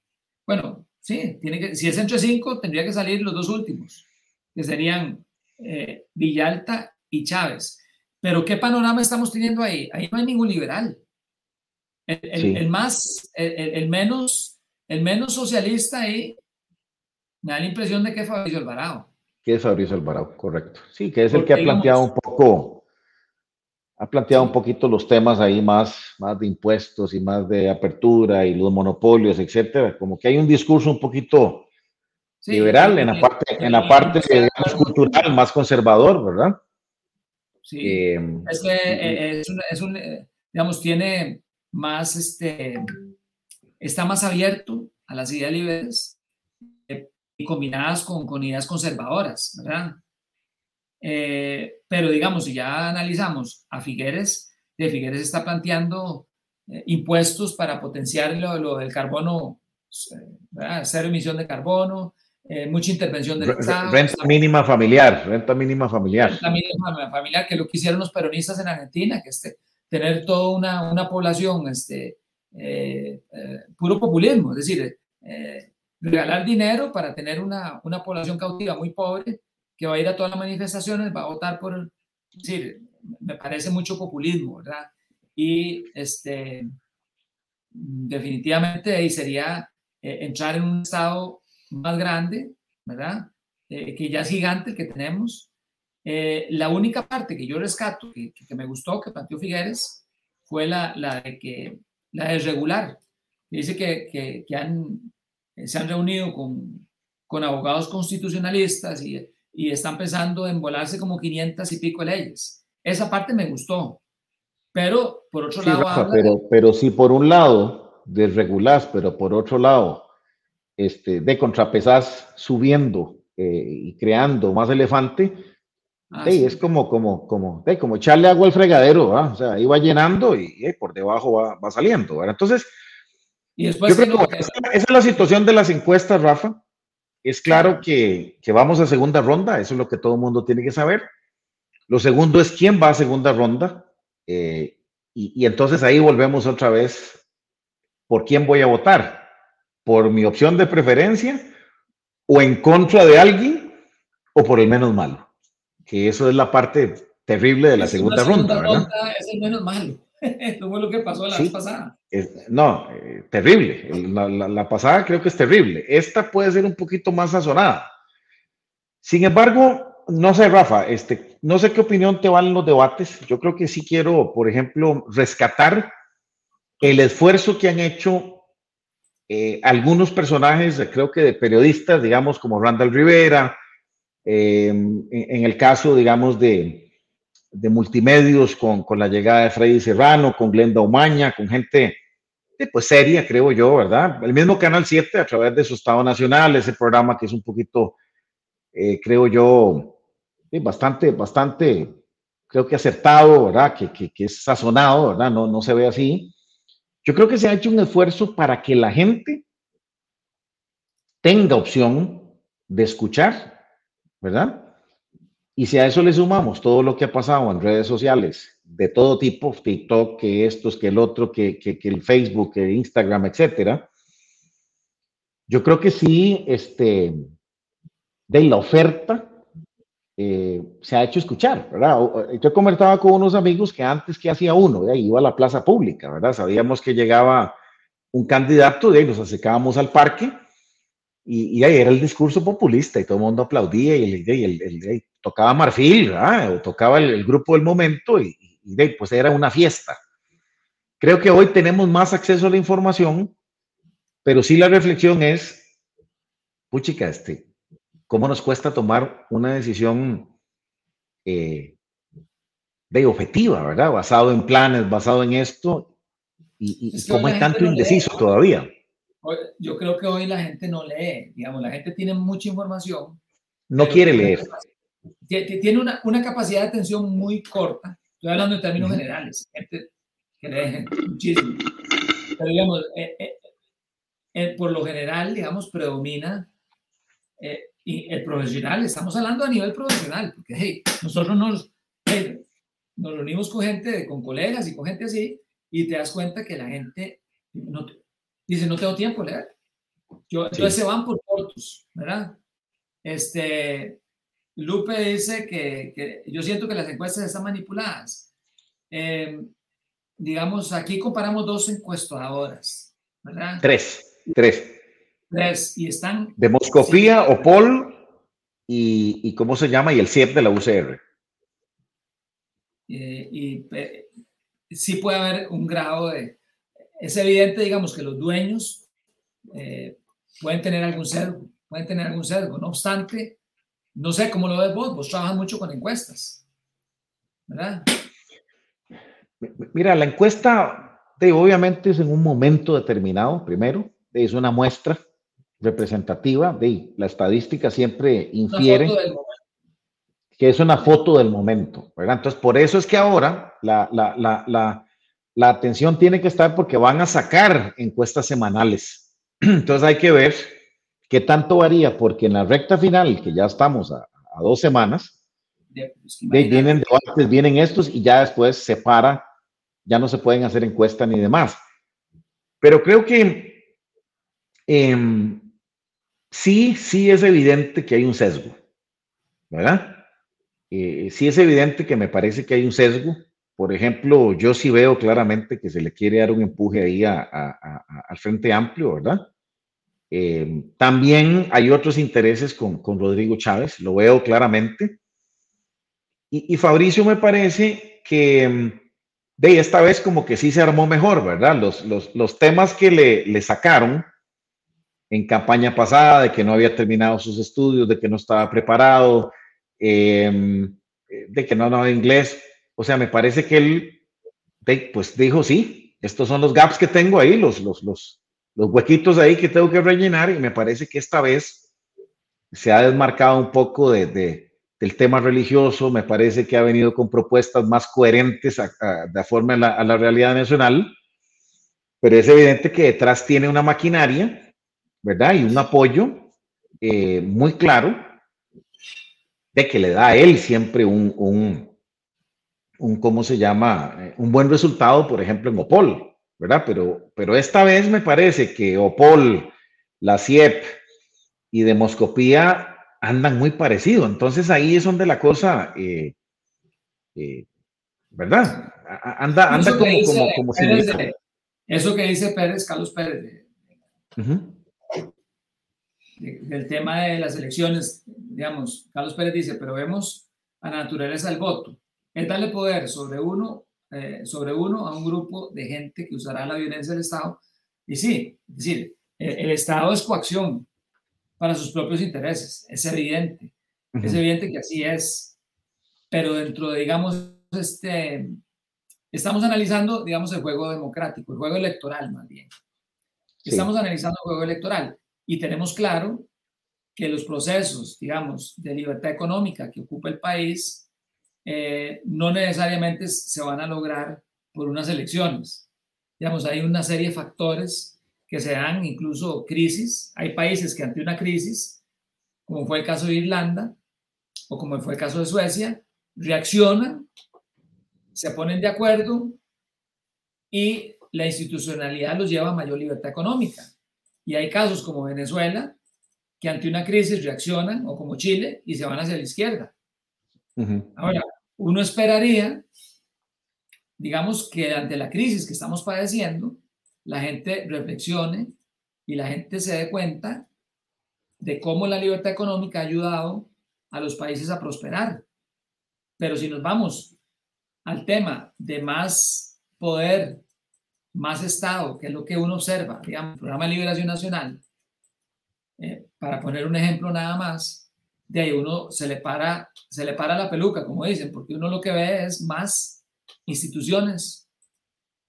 B: Bueno, sí, tiene que, si es entre cinco, tendría que salir los dos últimos, que serían eh, Villalta y Chávez. Pero ¿qué panorama estamos teniendo ahí? Ahí no hay ningún liberal. El, más, el, menos, el menos socialista ahí me da la impresión de que es Fabricio Alvarado
A: que es Fabrizio Alvarado, correcto. Sí, que es el que ha planteado un poco, ha planteado un poquito los temas ahí más, más de impuestos y más de apertura y los monopolios, etcétera. Como que hay un discurso un poquito liberal en la parte, en la parte digamos, cultural más conservador, ¿verdad?
B: Sí. Eh, es que eh, es un, eh, digamos, tiene más, este, está más abierto a las ideas liberales y combinadas con, con ideas conservadoras, ¿verdad? Eh, pero digamos, si ya analizamos a Figueres, de Figueres está planteando eh, impuestos para potenciar lo, del carbono, ¿verdad? cero emisión de carbono, eh, mucha intervención del
A: Estado. Renta mínima familiar, renta mínima familiar.
B: Renta mínima familiar, que lo que hicieron los peronistas en Argentina, que este, tener toda una, una población, este, puro populismo, es decir, regalar dinero para tener una, una, población cautiva muy pobre que va a ir a todas las manifestaciones, va a votar por, es decir, me parece mucho populismo, ¿verdad? Y este, definitivamente ahí sería eh, entrar en un estado más grande, ¿verdad? Eh, que ya es gigante el que tenemos. Eh, la única parte que yo rescato, que, que, me gustó, que planteó Figueres, fue la, la de que la de regular. Dice que, que, que han eh, se han reunido con, con abogados constitucionalistas y, y, están pensando en volarse como 500 y pico leyes. Esa parte me gustó. Pero por otro lado...
A: pero, pero si por un lado desregulás, pero por otro lado este, de contrapesás subiendo eh, y creando más elefante, ah, es como, como, como, como echarle agua al fregadero, o sea, ahí va llenando y, por debajo va, va saliendo. Entonces, y después Yo creo que esa, es la situación de las encuestas, Rafa. Es claro que, que, vamos a segunda ronda, eso es lo que todo el mundo tiene que saber. Lo segundo es quién va a segunda ronda. Eh, y, y, entonces ahí volvemos otra vez por quién voy a votar. ¿Por mi opción de preferencia o en contra de alguien o por el menos malo? Que eso es la parte terrible de la segunda, ronda, ¿verdad?
B: es el menos malo. Eso fue lo que pasó la vez pasada.
A: no, eh, terrible. La, pasada creo que es terrible. Esta puede ser un poquito más sazonada. Sin embargo, no sé, Rafa, este, no sé qué opinión te van los debates. Yo creo que sí quiero, por ejemplo, rescatar el esfuerzo que han hecho eh, algunos personajes, creo que de periodistas, digamos, como Randall Rivera, eh, en el caso, digamos, de, de multimedios con, con, la llegada de Freddy Serrano, con Glenda Umaña, con gente pues seria, creo yo, ¿verdad? El mismo Canal 7 a través de su Estado Nacional, ese programa que es un poquito, eh, creo yo, bastante, bastante, creo que acertado, ¿verdad? Que, que, que, es sazonado, ¿verdad? No, no se ve así. Yo creo que se ha hecho un esfuerzo para que la gente tenga opción de escuchar, ¿verdad? Y si a eso le sumamos todo lo que ha pasado en redes sociales de todo tipo, TikTok, que estos, que el otro, que, que, el Facebook, que Instagram, etcétera, yo creo que sí, este, de la oferta eh, se ha hecho escuchar, ¿verdad? Yo conversaba con unos amigos que antes que hacía uno, iba a la plaza pública, ¿verdad? Sabíamos que llegaba un candidato, de ahí nos acercábamos al parque y, ahí era el discurso populista y todo el mundo aplaudía y, el, el, el tocaba Marfil, o tocaba el, grupo del momento y, y, pues era una fiesta. Creo que hoy tenemos más acceso a la información, pero sí la reflexión es, puchica, este, cómo nos cuesta tomar una decisión eh, de objetiva, ¿verdad? Basado en planes, basado en esto, y, cómo hay tanto indeciso todavía.
B: Yo creo que hoy la gente no lee, digamos, la gente tiene mucha información.
A: No quiere leer.
B: Tiene una, una, capacidad de atención muy corta. Estoy hablando en términos generales. Gente que lee muchísimo. Pero digamos, eh, eh, eh, por lo general, digamos, predomina y el profesional. Estamos hablando a nivel profesional, porque hey, nosotros nos, nos reunimos con gente, con colegas y con gente así, y te das cuenta que la gente no, dice, no tengo tiempo de leer. Yo, Entonces se van por cortos, ¿verdad? Este, Lupe dice que, que, yo siento que las encuestas están manipuladas. Eh, digamos, aquí comparamos dos encuestadoras, ¿verdad?
A: Tres, tres.
B: Tres, y están...
A: Demoscopía, OPOL y, y, ¿cómo se llama? Y el CIEP de la UCR.
B: Eh, y sí puede haber un grado de... Es evidente, digamos, que los dueños eh, pueden tener algún sesgo, pueden tener algún sesgo. No obstante, no sé cómo lo ves vos, vos trabajas mucho con encuestas, ¿verdad?
A: Mira, la encuesta, de, obviamente es en un momento determinado, primero, es una muestra representativa, de, la estadística siempre infiere que es una foto del momento, ¿verdad? Entonces, por eso es que ahora la, la, la, la, atención tiene que estar porque van a sacar encuestas semanales. Entonces hay que ver qué tanto varía, porque en la recta final, que ya estamos a, a dos semanas, pues, vienen debates, vienen estos y ya después se para, ya no se pueden hacer encuestas ni demás. Pero creo que em, sí, sí es evidente que hay un sesgo, ¿verdad? Eh, sí es evidente que me parece que hay un sesgo. Por ejemplo, yo sí veo claramente que se le quiere dar un empuje ahí al Frente Amplio, ¿verdad? Eh, también hay otros intereses con, Rodrigo Chávez, lo veo claramente. Y, Fabricio me parece que de esta vez como que sí se armó mejor, ¿verdad? Los, los, temas que le, le sacaron en campaña pasada, de que no había terminado sus estudios, de que no estaba preparado, Em, de que no, no, inglés. O sea, me parece que él, pues dijo, sí, estos son los gaps que tengo ahí, los, los, los, los huequitos ahí que tengo que rellenar y me parece que esta vez se ha desmarcado un poco de, de del tema religioso, me parece que ha venido con propuestas más coherentes de forma a la, a la, realidad nacional, pero es evidente que detrás tiene una maquinaria, ¿verdad? Y un apoyo eh, muy claro de que le da a él siempre un, un, un, ¿cómo se llama? Eh, un buen resultado, por ejemplo, en Opol, ¿verdad? Pero, pero esta vez me parece que Opol, la CIEP y Demoscopía andan muy parecidos. Entonces ahí es donde la cosa, eh, eh, ¿verdad? Anda, anda como, como, como si...
B: Eso que dice Pérez, Carlos Pérez, del tema de las elecciones, digamos, Carlos Pérez dice, pero vemos a la naturaleza del voto. Es darle poder sobre uno, eh, sobre uno a un grupo de gente que usará la violencia del Estado. Y sí, es decir, el, Estado es coacción para sus propios intereses, es evidente, es evidente que así es, pero dentro de, digamos, este, estamos analizando, digamos, el juego democrático, el juego electoral más bien. Estamos analizando el juego electoral y tenemos claro que los procesos, digamos, de libertad económica que ocupa el país eh, no necesariamente se van a lograr por unas elecciones. Digamos, hay una serie de factores que se dan, incluso crisis. Hay países que ante una crisis, como fue el caso de Irlanda o como fue el caso de Suecia, reaccionan, se ponen de acuerdo y la institucionalidad los lleva a mayor libertad económica. Y hay casos como Venezuela que ante una crisis reaccionan, o como Chile, y se van hacia la izquierda. Ahora, uno esperaría, digamos, que ante la crisis que estamos padeciendo, la gente reflexione y la gente se dé cuenta de cómo la libertad económica ha ayudado a los países a prosperar. Pero si nos vamos al tema de más poder, más Estado, que es lo que uno observa, digamos, el programa de liberación nacional, eh, para poner un ejemplo nada más, de ahí uno se le para, se le para la peluca, como dicen, porque uno lo que ve es más instituciones,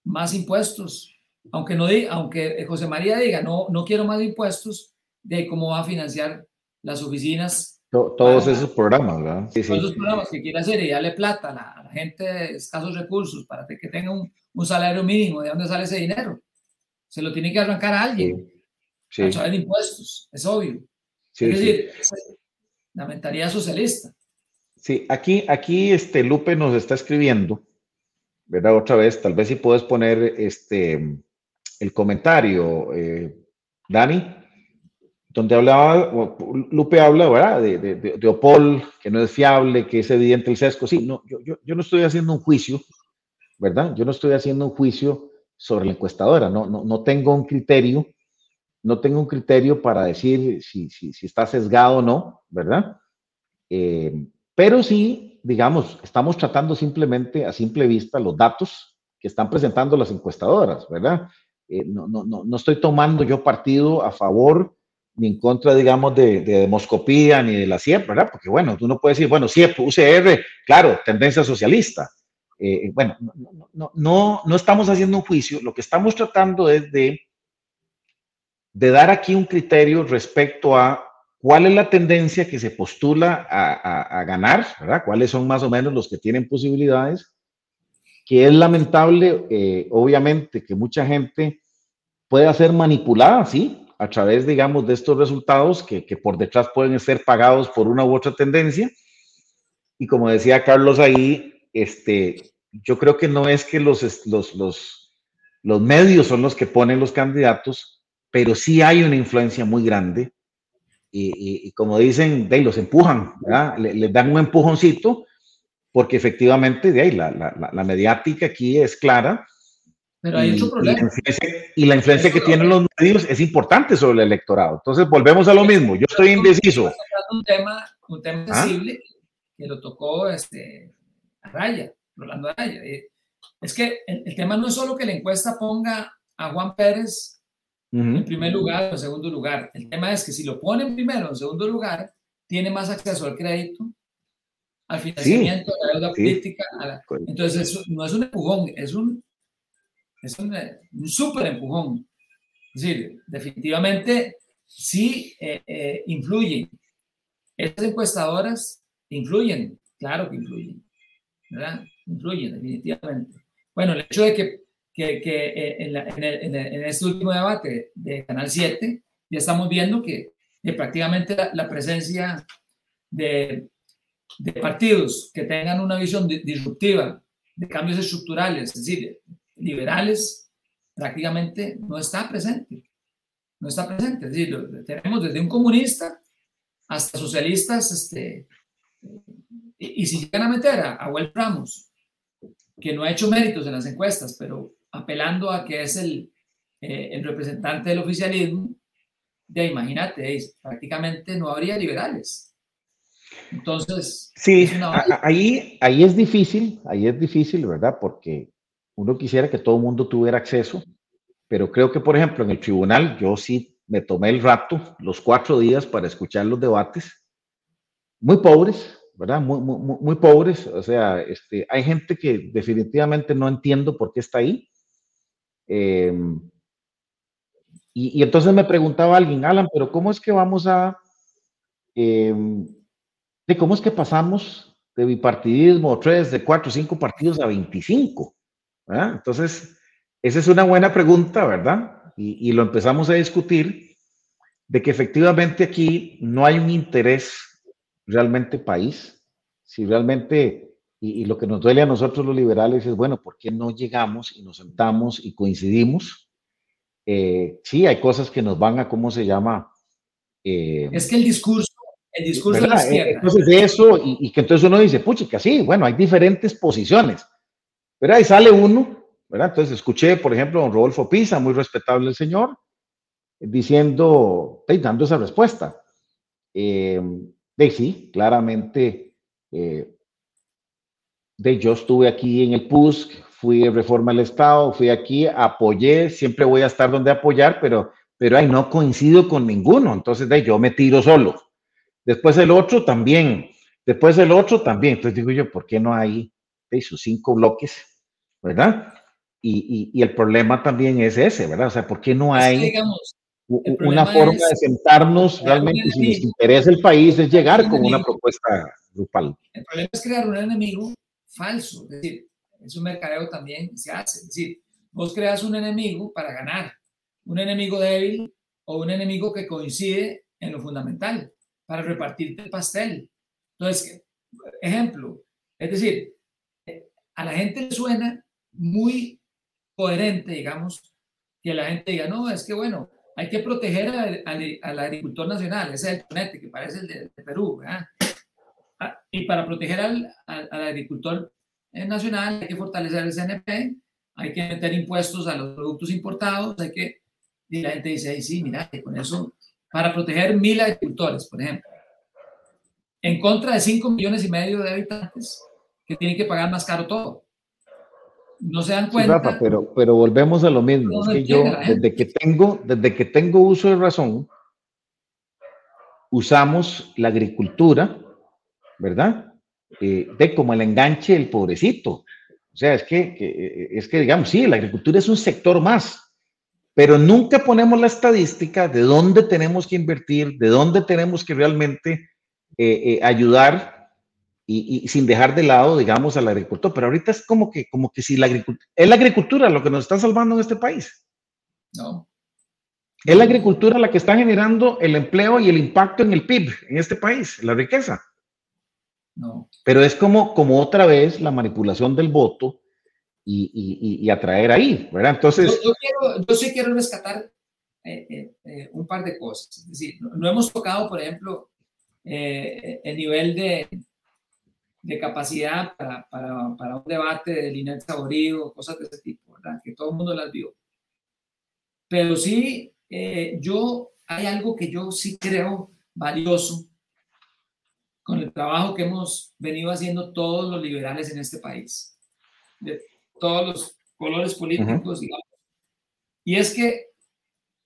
B: más impuestos. Aunque, no diga, aunque José María diga, no, no quiero más impuestos, de cómo va a financiar las oficinas.
A: Todos esos programas, ¿verdad?
B: todos esos programas que quiere hacer y darle plata a la, gente de escasos recursos para que tenga un, un, salario mínimo. ¿De dónde sale ese dinero? Se lo tiene que arrancar a alguien. Sí. A través de impuestos, es obvio. es decir, la mentalidad socialista.
A: Sí, aquí, aquí este Lupe nos está escribiendo, ¿verdad? Otra vez, tal vez si puedes poner este, el comentario, eh, Dani, donde hablaba, Lupe habla, ¿verdad? De, de, de, Opol, que no es fiable, que es evidente el sesgo. Sí, no, yo, yo, yo, no estoy haciendo un juicio, ¿verdad? Yo no estoy haciendo un juicio sobre la encuestadora, no, no, no tengo un criterio no tengo un criterio para decir si, si, si está sesgado o no, ¿verdad? Eh, pero sí, digamos, estamos tratando simplemente a simple vista los datos que están presentando las encuestadoras, ¿verdad? Eh, no, no, no, no, estoy tomando yo partido a favor ni en contra, digamos, de, de demoscopía ni de la CIEP, ¿verdad? Porque, bueno, tú no puedes decir, bueno, CIEP, UCR, claro, tendencia socialista. Eh, bueno, no, no, no, no estamos haciendo un juicio, lo que estamos tratando es de de dar aquí un criterio respecto a cuál es la tendencia que se postula a, ganar, ¿verdad? ¿Cuáles son más o menos los que tienen posibilidades? Que es lamentable, eh, obviamente, que mucha gente pueda ser manipulada, ¿sí? A través, digamos, de estos resultados que, por detrás pueden ser pagados por una u otra tendencia. Y como decía Carlos ahí, este, yo creo que no es que los, los, los, los medios son los que ponen los candidatos, pero sí hay una influencia muy grande y, como dicen, de ahí los empujan, Les, dan un empujoncito porque efectivamente de ahí la, la, la mediática aquí es clara.
B: Pero hay otro problema.
A: Y la influencia, que tienen los medios es importante sobre el electorado. Entonces volvemos a lo mismo. Yo estoy indeciso.
B: Un tema, un tema ¿Ah? sensible que lo tocó este, a Raya, Rolando Raya. Eh, es que el, el tema no es solo que la encuesta ponga a Juan Pérez en primer lugar o en segundo lugar. El tema es que si lo ponen primero o en segundo lugar, tiene más acceso al crédito, al financiamiento, a la deuda política. Entonces, no es un empujón, es un, es un, un súper empujón. Es decir, definitivamente sí eh, eh, influyen. Estas encuestadoras influyen, claro que influyen, ¿verdad? Influyen, definitivamente. Bueno, el hecho de que que, que eh, en, en, en, este último debate de Canal 7 ya estamos viendo que, prácticamente la, presencia de, de, partidos que tengan una visión disruptiva de cambios estructurales, es decir, liberales, prácticamente no está presente. No está presente. Es decir, tenemos desde un comunista hasta socialistas, este, y, y si llegan a meter a, a Will Ramos, que no ha hecho méritos en las encuestas, pero apelando a que es el, eh, el representante del oficialismo, de imagínate, prácticamente no habría liberales. Entonces,
A: sí, ahí, ahí es difícil, ahí es difícil, ¿verdad? Porque uno quisiera que todo el mundo tuviera acceso, pero creo que, por ejemplo, en el tribunal yo sí me tomé el rato, los cuatro días para escuchar los debates, muy pobres, Muy, pobres, o sea, este, hay gente que definitivamente no entiendo por qué está ahí, Em, y, entonces me preguntaba alguien, Alan, pero ¿cómo es que vamos a, eh, cómo es que pasamos de bipartidismo, tres, de cuatro, cinco partidos a 25? Entonces, esa es una buena pregunta, ¿verdad? Y, y, lo empezamos a discutir de que efectivamente aquí no hay un interés realmente país, si realmente y, lo que nos duele a nosotros los liberales es, bueno, ¿por qué no llegamos y nos sentamos y coincidimos? Eh, sí, hay cosas que nos van a, ¿cómo se llama?
B: Eh, es que el discurso, el discurso de la
A: eh, izquierda. Entonces eso, y, y, que entonces uno dice, puchica, sí, bueno, hay diferentes posiciones, pero ahí sale uno, ¿verdad? Entonces escuché, por ejemplo, a don Rodolfo Pisa, muy respetable el señor, diciendo, dando esa respuesta. De sí, claramente de yo estuve aquí en el PUSC, fui a Reforma del Estado, fui aquí, apoyé, siempre voy a estar donde apoyar, pero, pero ahí no coincido con ninguno, entonces de yo me tiro solo. después el otro también, después el otro también. Entonces digo yo, ¿por qué no hay esos cinco bloques, verdad? Y, y, el problema también es ese, ¿verdad? O sea, ¿por qué no hay una forma de sentarnos realmente si nos interesa el país es llegar con una propuesta grupal?
B: El problema es crear un enemigo falso, es decir, es un mercadeo también se hace, es decir, vos creas un enemigo para ganar, un enemigo débil o un enemigo que coincide en lo fundamental, para repartirte el pastel. Entonces, ejemplo, es decir, a la gente le suena muy coherente, digamos, que la gente diga, no, es que bueno, hay que proteger al, agricultor nacional, ese es el ponete, que parece el de, Perú, ¿verdad? Ah, y para proteger al, agricultor nacional hay que fortalecer el CNP, hay que meter impuestos a los productos importados, hay que... Y la gente dice, sí, mira, con eso, para proteger mil agricultores, por ejemplo, en contra de 5 millones y medio de habitantes que tienen que pagar más caro todo. No se dan cuenta.
A: pero, pero volvemos a lo mismo. es que yo, desde que, tengo, desde que tengo uso de razón, usamos la agricultura, ¿verdad? Eh, de como el enganche del pobrecito. O sea, es que, es que, digamos, sí, la agricultura es un sector más, pero nunca ponemos la estadística de dónde tenemos que invertir, de dónde tenemos que realmente eh, eh, ayudar y, sin dejar de lado, digamos, al agricultor. Pero ahorita es como que, como que si la agricultura, es la agricultura lo que nos está salvando en este país.
B: No.
A: Es la agricultura la que está generando el empleo y el impacto en el PIB en este país, la riqueza.
B: No.
A: Pero es como, como otra vez la manipulación del voto y, y, atraer ahí, ¿verdad? Entonces...
B: Yo, quiero, yo sí quiero rescatar eh, eh, eh, un par de cosas. Es decir, no, hemos tocado, por ejemplo, el nivel de, de capacidad para, para, para, un debate de Linet Saborido, cosas de ese tipo, ¿verdad? Que todo el mundo las vio. Pero sí, yo, hay algo que yo sí creo valioso con el trabajo que hemos venido haciendo todos los liberales en este país, de todos los colores políticos, digamos. Y es que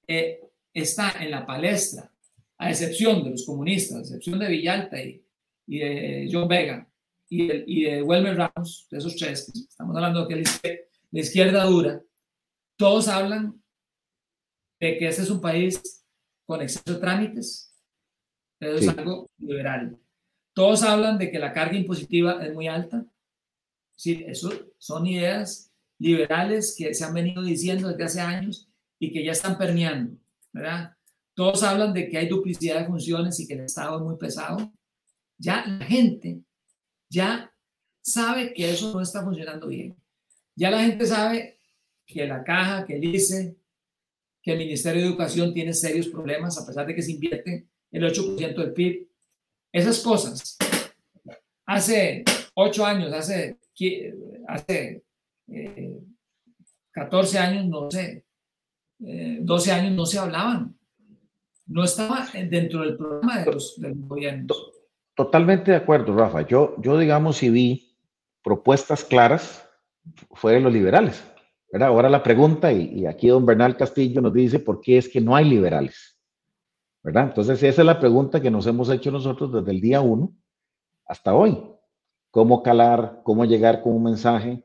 B: eh, está en la palestra, a excepción de los comunistas, a excepción de Villalta y, de John Vega y de, y de Wilmer Ramos, de esos tres, estamos hablando de que la izquierda dura, todos hablan de que este es un país con exceso de trámites, pero es algo liberal. Todos hablan de que la carga impositiva es muy alta. Sí, eso son ideas liberales que se han venido diciendo desde hace años y que ya están permeando, ¿verdad? Todos hablan de que hay duplicidad de funciones y que el Estado es muy pesado. Ya la gente ya sabe que eso no está funcionando bien. Ya la gente sabe que la caja, que el ICE, que el Ministerio de Educación tiene serios problemas a pesar de que se invierte el 8% del PIB esas cosas. Hace ocho años, hace, hace 14 eh, años, no sé, 12 eh, años no se hablaban. No estaba dentro del programa de los, del gobierno.
A: Totalmente de acuerdo, Rafa. Yo, yo digamos, si vi propuestas claras, fue de los liberales. ¿verdad? Ahora la pregunta, y, aquí don Bernal Castillo nos dice por qué es que no hay liberales. ¿verdad? Entonces, esa es la pregunta que nos hemos hecho nosotros desde el día uno hasta hoy. ¿Cómo calar? ¿Cómo llegar con un mensaje?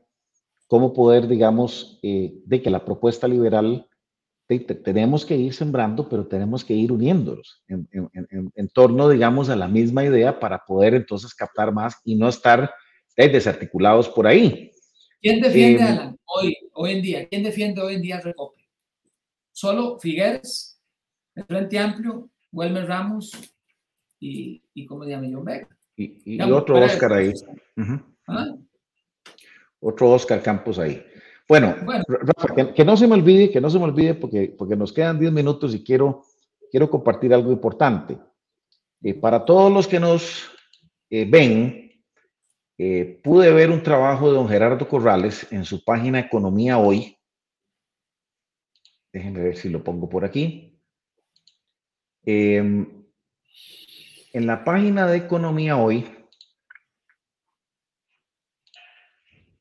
A: ¿Cómo poder, digamos, eh, de que la propuesta liberal tenemos que ir sembrando, pero tenemos que ir uniéndolos en, torno, digamos, a la misma idea para poder entonces captar más y no estar eh, desarticulados por ahí.
B: ¿Quién defiende, eh, Alan, hoy, hoy en día? ¿Quién defiende hoy en día el Recope? ¿Solo Figueres el Frente Amplio, Wilmer Ramos y, y como se llama, John Beck.
A: Y, otro Oscar ahí. ¿Ah? Otro Oscar Campos ahí. Bueno, que, no se me olvide, que no se me olvide porque, porque nos quedan 10 minutos y quiero, quiero compartir algo importante. Eh, para todos los que nos eh, ven, eh, pude ver un trabajo de don Gerardo Corrales en su página Economía Hoy. Déjenme ver si lo pongo por aquí. Em, en la página de Economía Hoy,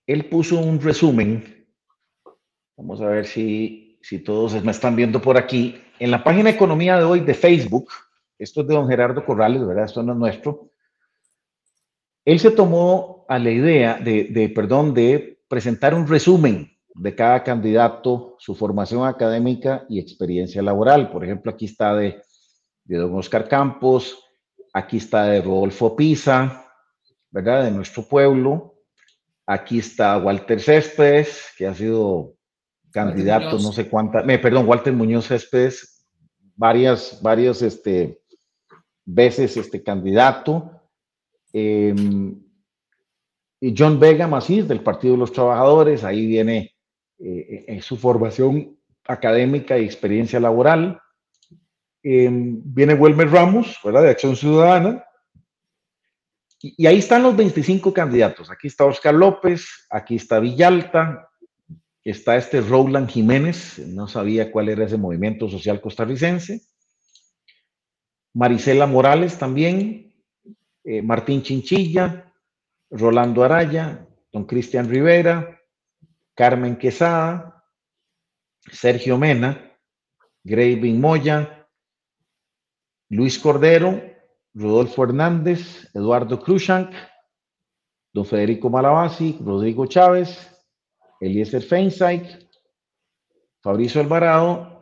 A: él puso un resumen. Vamos a ver si, si todos me están viendo por aquí. En la página Economía de hoy de Facebook, esto es de don Gerardo Corrales, ¿verdad? Esto no es nuestro. Él se tomó a la idea de, de, perdón, de presentar un resumen de cada candidato, su formación académica y experiencia laboral. Por ejemplo, aquí está de, de don Oscar Campos, aquí está de Rodolfo Pisa, ¿verdad? De nuestro pueblo. Aquí está Walter Céspedes, que ha sido candidato, no sé cuántas, me perdón, Walter Muñoz Céspedes, varias, varias este, veces este candidato. Em, y John Vega Macís, del Partido de los Trabajadores, ahí viene eh, en su formación académica y experiencia laboral. Em, viene Wilmer Ramos, ¿verdad? De Acción Ciudadana. Y, y, ahí están los 25 candidatos. Aquí está Oscar López, aquí está Villalta, está este Roland Jiménez, no sabía cuál era ese movimiento social costarricense. Marisela Morales también, eh, Martín Chinchilla, Rolando Araya, don Cristian Rivera, Carmen Quesada, Sergio Mena, Graving Moya, Luis Cordero, Rodolfo Hernández, Eduardo Cruzank, don Federico Malabasi, Rodrigo Chávez, Eliezer Feinstein, Fabricio Alvarado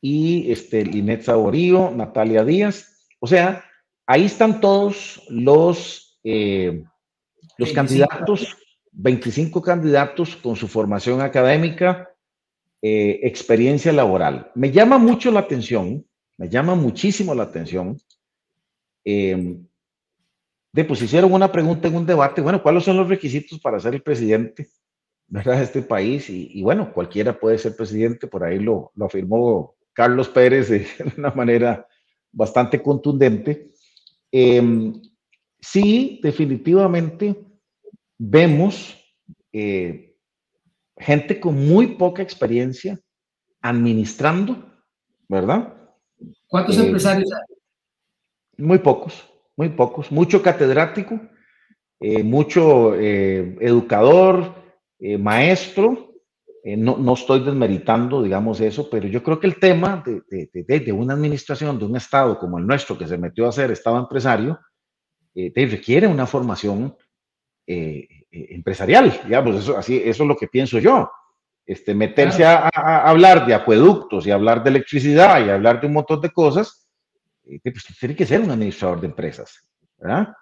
A: y este, Linet Saborío, Natalia Díaz. O sea, ahí están todos los, eh, los candidatos, 25 candidatos con su formación académica, eh, experiencia laboral. Me llama mucho la atención, me llama muchísimo la atención. Eh, de pues hicieron una pregunta en un debate, bueno, ¿cuáles son los requisitos para ser el presidente? ¿Verdad? Este país y, bueno, cualquiera puede ser presidente, por ahí lo, lo afirmó Carlos Pérez de una manera bastante contundente. Em, sí, definitivamente vemos eh, gente con muy poca experiencia administrando, ¿verdad?
B: ¿Cuántos eh, empresarios hay?
A: Muy pocos, muy pocos. Mucho catedrático, eh, mucho educador, eh, maestro, eh, no, no, estoy desmeritando, digamos, eso, pero yo creo que el tema de, de, de, una administración, de un Estado como el nuestro, que se metió a ser Estado empresario, eh, requiere una formación empresarial, digamos, eso, así, eso es lo que pienso yo. Este, meterse a, a, hablar de acueductos y hablar de electricidad y hablar de un montón de cosas, pues tiene que ser un administrador de empresas, ¿verdad?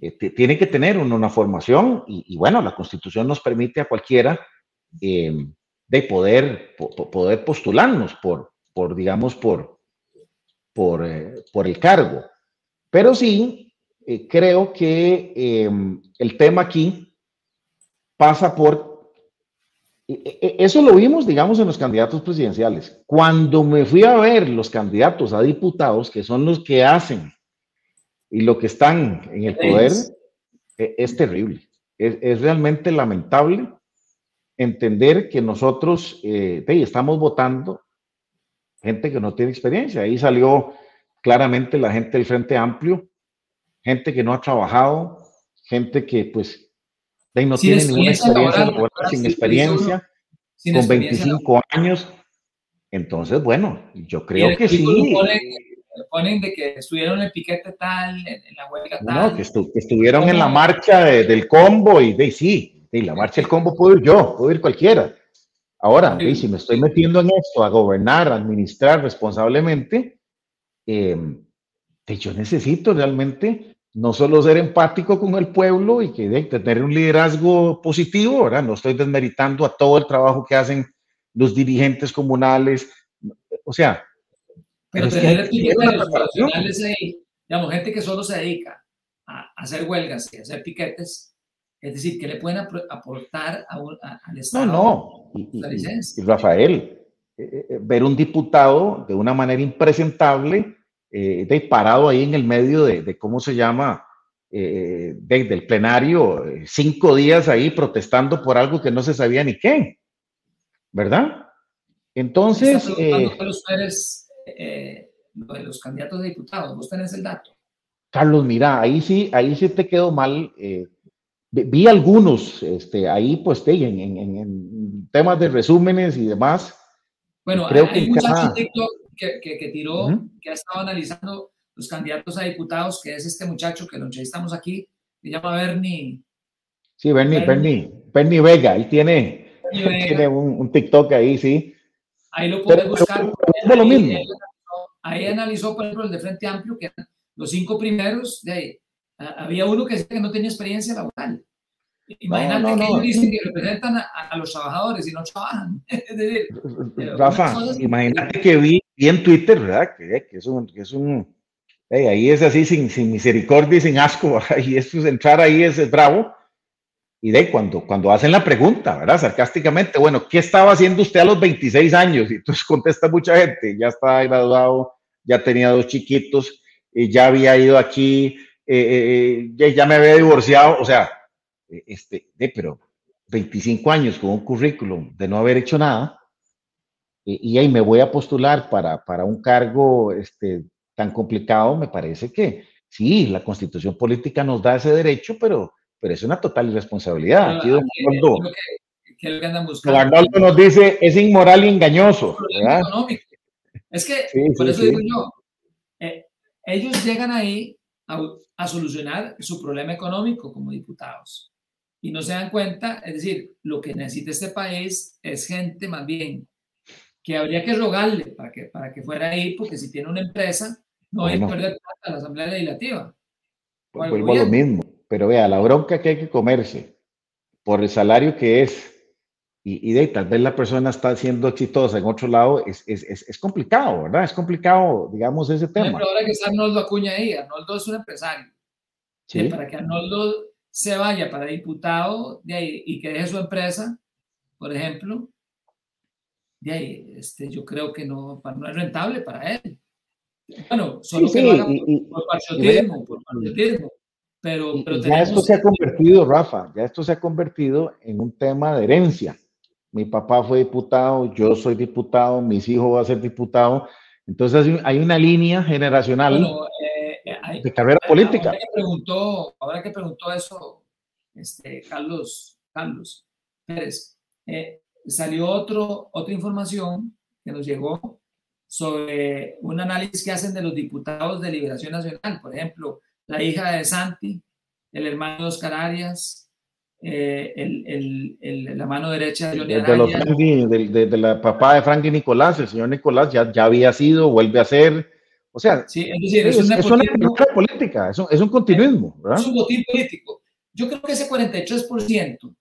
A: Eh, tiene que tener una, formación y, bueno, la constitución nos permite a cualquiera em, de poder, postularnos por, digamos, eh, por el cargo. Pero sí, eh, creo que em, el tema aquí pasa por... Eso lo vimos, digamos, en los candidatos presidenciales. Cuando me fui a ver los candidatos a diputados, que son los que hacen y lo que están en el poder e, es, terrible. Es, realmente lamentable entender que nosotros eh, estamos votando gente que no tiene experiencia. Ahí salió claramente la gente del Frente Amplio, gente que no ha trabajado, gente que pues no tiene ninguna experiencia, sin experiencia, con 25 años. Entonces, bueno, yo creo que sí
B: ponen de que estuvieron en piquete tal, en, la huelga tal.
A: No, que, estuvieron en la marcha del combo y de sí, de la marcha del combo puedo ir yo, puedo ir cualquiera. Ahora, si me estoy metiendo en esto, a gobernar, a administrar responsablemente, eh, yo necesito realmente no solo ser empático con el pueblo y que de, tener un liderazgo positivo, ¿verdad? No estoy desmeritando a todo el trabajo que hacen los dirigentes comunales. O sea,
B: pero, tener los profesionales ahí, digamos, gente que solo se dedica a hacer huelgas y a hacer piquetes, es decir, que le pueden aportar al Estado?
A: No, no. Y, Rafael, eh, eh, ver un diputado de una manera impresentable, eh, de parado ahí en el medio de, de cómo se llama, eh, del plenario, cinco días ahí protestando por algo que no se sabía ni qué, ¿verdad? Entonces...
B: Eh, los candidatos de diputados. ¿Vos tenés el dato?
A: Carlos, mira, ahí sí, ahí sí te quedó mal. Eh, vi algunos, este, ahí pues en, en, temas de resúmenes y demás.
B: Bueno, creo hay que un que, que, tiró, que ha estado analizando los candidatos a diputados, que es este muchacho que lo entrevistamos aquí, se llama Bernie.
A: Sí, Bernie, Bernie, Bernie, Vega, él tiene, tiene un, TikTok ahí, sí.
B: Ahí lo puedes buscar.
A: es lo mismo.
B: Ahí, analizó, por ejemplo, el de Frente Amplio, que eran los cinco primeros, de ahí, había uno que que no tenía experiencia laboral. Imagínate que ellos dicen que representan a, los trabajadores y no trabajan.
A: Rafa, imagínate que vi, en Twitter, ¿verdad? Que, que es un, que es un ahí es así sin, sin, misericordia y sin asco, y eso es entrar ahí es, es, bravo. Y de cuando, cuando hacen la pregunta, ¿verdad? Sarcásticamente, bueno, ¿qué estaba haciendo usted a los 26 años? Y entonces contesta mucha gente, ya estaba graduado, ya tenía dos chiquitos, y ya había ido aquí, eh, eh, ya me había divorciado, o sea, este, de, pero 25 años con un currículum de no haber hecho nada, y, ahí me voy a postular para, para un cargo este, tan complicado, me parece que sí, la constitución política nos da ese derecho, pero, pero es una total irresponsabilidad. Aquí don Arnoldo, nos dice, es inmoral y engañoso.
B: Es que, por eso digo yo, eh, ellos llegan ahí a, a, solucionar su problema económico como diputados y no se dan cuenta, es decir, lo que necesita este país es gente más bien que habría que rogarle para que, para que fuera ahí, porque si tiene una empresa, no hay que perder plata la Asamblea Legislativa.
A: Pues vuelvo a lo mismo, pero vea, la bronca que hay que comerse por el salario que es, y, de tal vez la persona está siendo exitosa en otro lado, es, es, es, complicado, ¿verdad? Es complicado, digamos, ese tema.
B: Pero ahora que está Arnoldo Acuña ahí, Arnoldo es un empresario. ¿Sí? Para que Arnoldo se vaya para diputado de ahí, y que deje su empresa, por ejemplo, de ahí, este, yo creo que no, no es rentable para él. Bueno, solo que lo haga por, patriotismo, por patriotismo. Pero, pero
A: ya esto se ha convertido, Rafa, ya esto se ha convertido en un tema de herencia. Mi papá fue diputado, yo soy diputado, mis hijos van a ser diputado. Entonces hay una línea generacional eh, de carrera política.
B: Ahora que preguntó, ahora que preguntó eso, este, Carlos, Carlos Pérez, eh, salió otro, otra información que nos llegó sobre un análisis que hacen de los diputados de Liberación Nacional, por ejemplo, la hija de Santi, el hermano de Oscar Arias, eh, el, el, la mano derecha de Johnny
A: de, de, la papá de Frankie Nicolás, el señor Nicolás ya, ya había sido, vuelve a ser, o sea,
B: sí, es, decir, es, una,
A: política, es un, es un continuismo.
B: Es un botín político. Yo creo que ese 43%,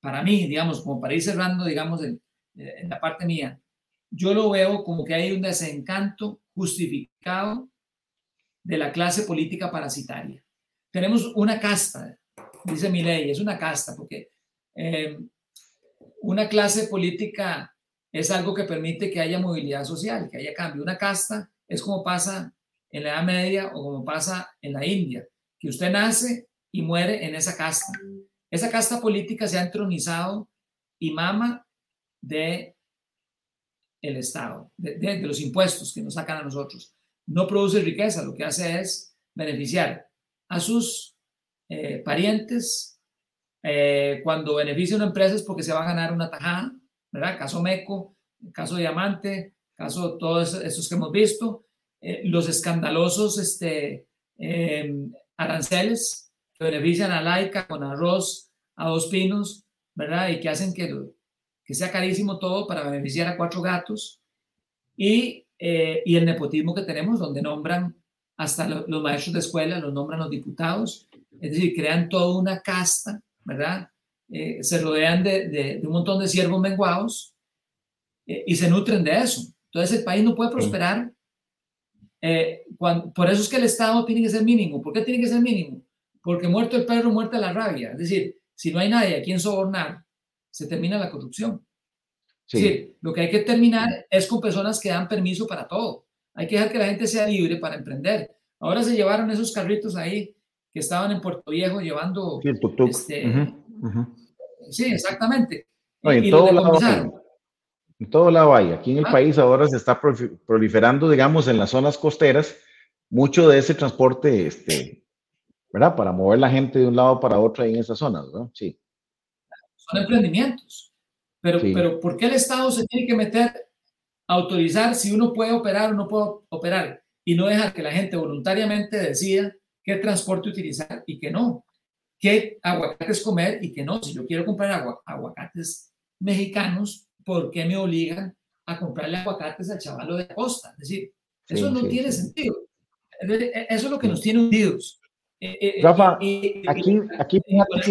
B: para mí, digamos, como para ir cerrando, digamos, en, en la parte mía, yo lo veo como que hay un desencanto justificado de la clase política parasitaria. Tenemos una casta, dice mi ley, es una casta, porque eh, una clase política es algo que permite que haya movilidad social, que haya cambio. Una casta es como pasa en la Edad Media o como pasa en la India, que usted nace y muere en esa casta. Esa casta política se ha entronizado y mama de el Estado, de, los impuestos que nos sacan a nosotros. No produce riqueza, lo que hace es beneficiar a sus eh, parientes. Eh, cuando beneficia una empresa es porque se va a ganar una tajada, ¿verdad? Caso Meco, caso Diamante, caso todos esos que hemos visto, eh, los escandalosos este, em, aranceles que benefician a Laica con arroz a dos pinos, ¿verdad? Y que hacen que que sea carísimo todo para beneficiar a cuatro gatos y, eh, y el nepotismo que tenemos, donde nombran hasta los maestros de escuela, los nombran los diputados, es decir, crean toda una casta, ¿verdad? Eh, se rodean de, de, un montón de siervos menguados eh, y se nutren de eso. Entonces el país no puede prosperar. Cuando, por eso es que el Estado tiene que ser mínimo. ¿Por qué tiene que ser mínimo? Porque muerto el perro, muerta la rabia. Es decir, si no hay nadie a quien sobornar, se termina la corrupción. Sí. lo que hay que terminar es con personas que dan permiso para todo. Hay que dejar que la gente sea libre para emprender. Ahora se llevaron esos carritos ahí que estaban en Puerto Viejo llevando.
A: Sí, este,
B: sí exactamente.
A: en, todo lado hay. en todo lado hay. Aquí en el ah. país ahora se está proliferando, digamos, en las zonas costeras, mucho de ese transporte, este, ¿verdad? Para mover la gente de un lado para otro ahí en esas zonas, ¿no? Sí
B: son emprendimientos. Pero, pero ¿por qué el Estado se tiene que meter a autorizar si uno puede operar o no puede operar? y no dejar que la gente voluntariamente decida qué transporte utilizar y qué no, qué aguacates comer y qué no. Si yo quiero comprar aguacates mexicanos, ¿por qué me obligan a comprarle aguacates al chavalo de costa? Es decir, eso no tiene sentido. E, eso es lo que nos tiene unidos.
A: Eh, eh, Rafa, aquí, aquí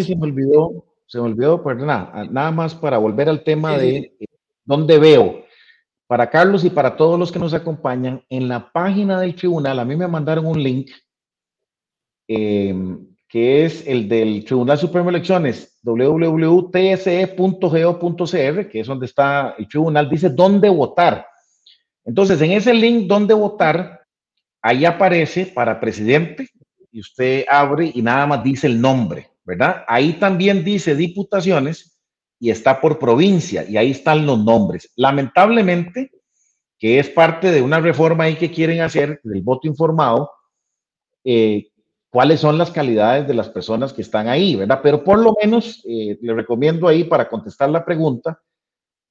A: se me olvidó, se me olvidó, perdona, nada más para volver al tema de dónde veo. Para Carlos y para todos los que nos acompañan, en la página del tribunal, a mí me mandaron un link em, que es el del Tribunal Supremo de Elecciones, www.tse.go.cr, que es donde está el tribunal, dice dónde votar. Entonces, en ese link, dónde votar, ahí aparece para presidente, y usted abre y nada más dice el nombre, ¿verdad? Ahí también dice diputaciones y está por provincia y ahí están los nombres. Lamentablemente, que es parte de una reforma ahí que quieren hacer del voto informado, eh, cuáles son las calidades de las personas que están ahí, ¿verdad? Pero por lo menos eh, le recomiendo ahí para contestar la pregunta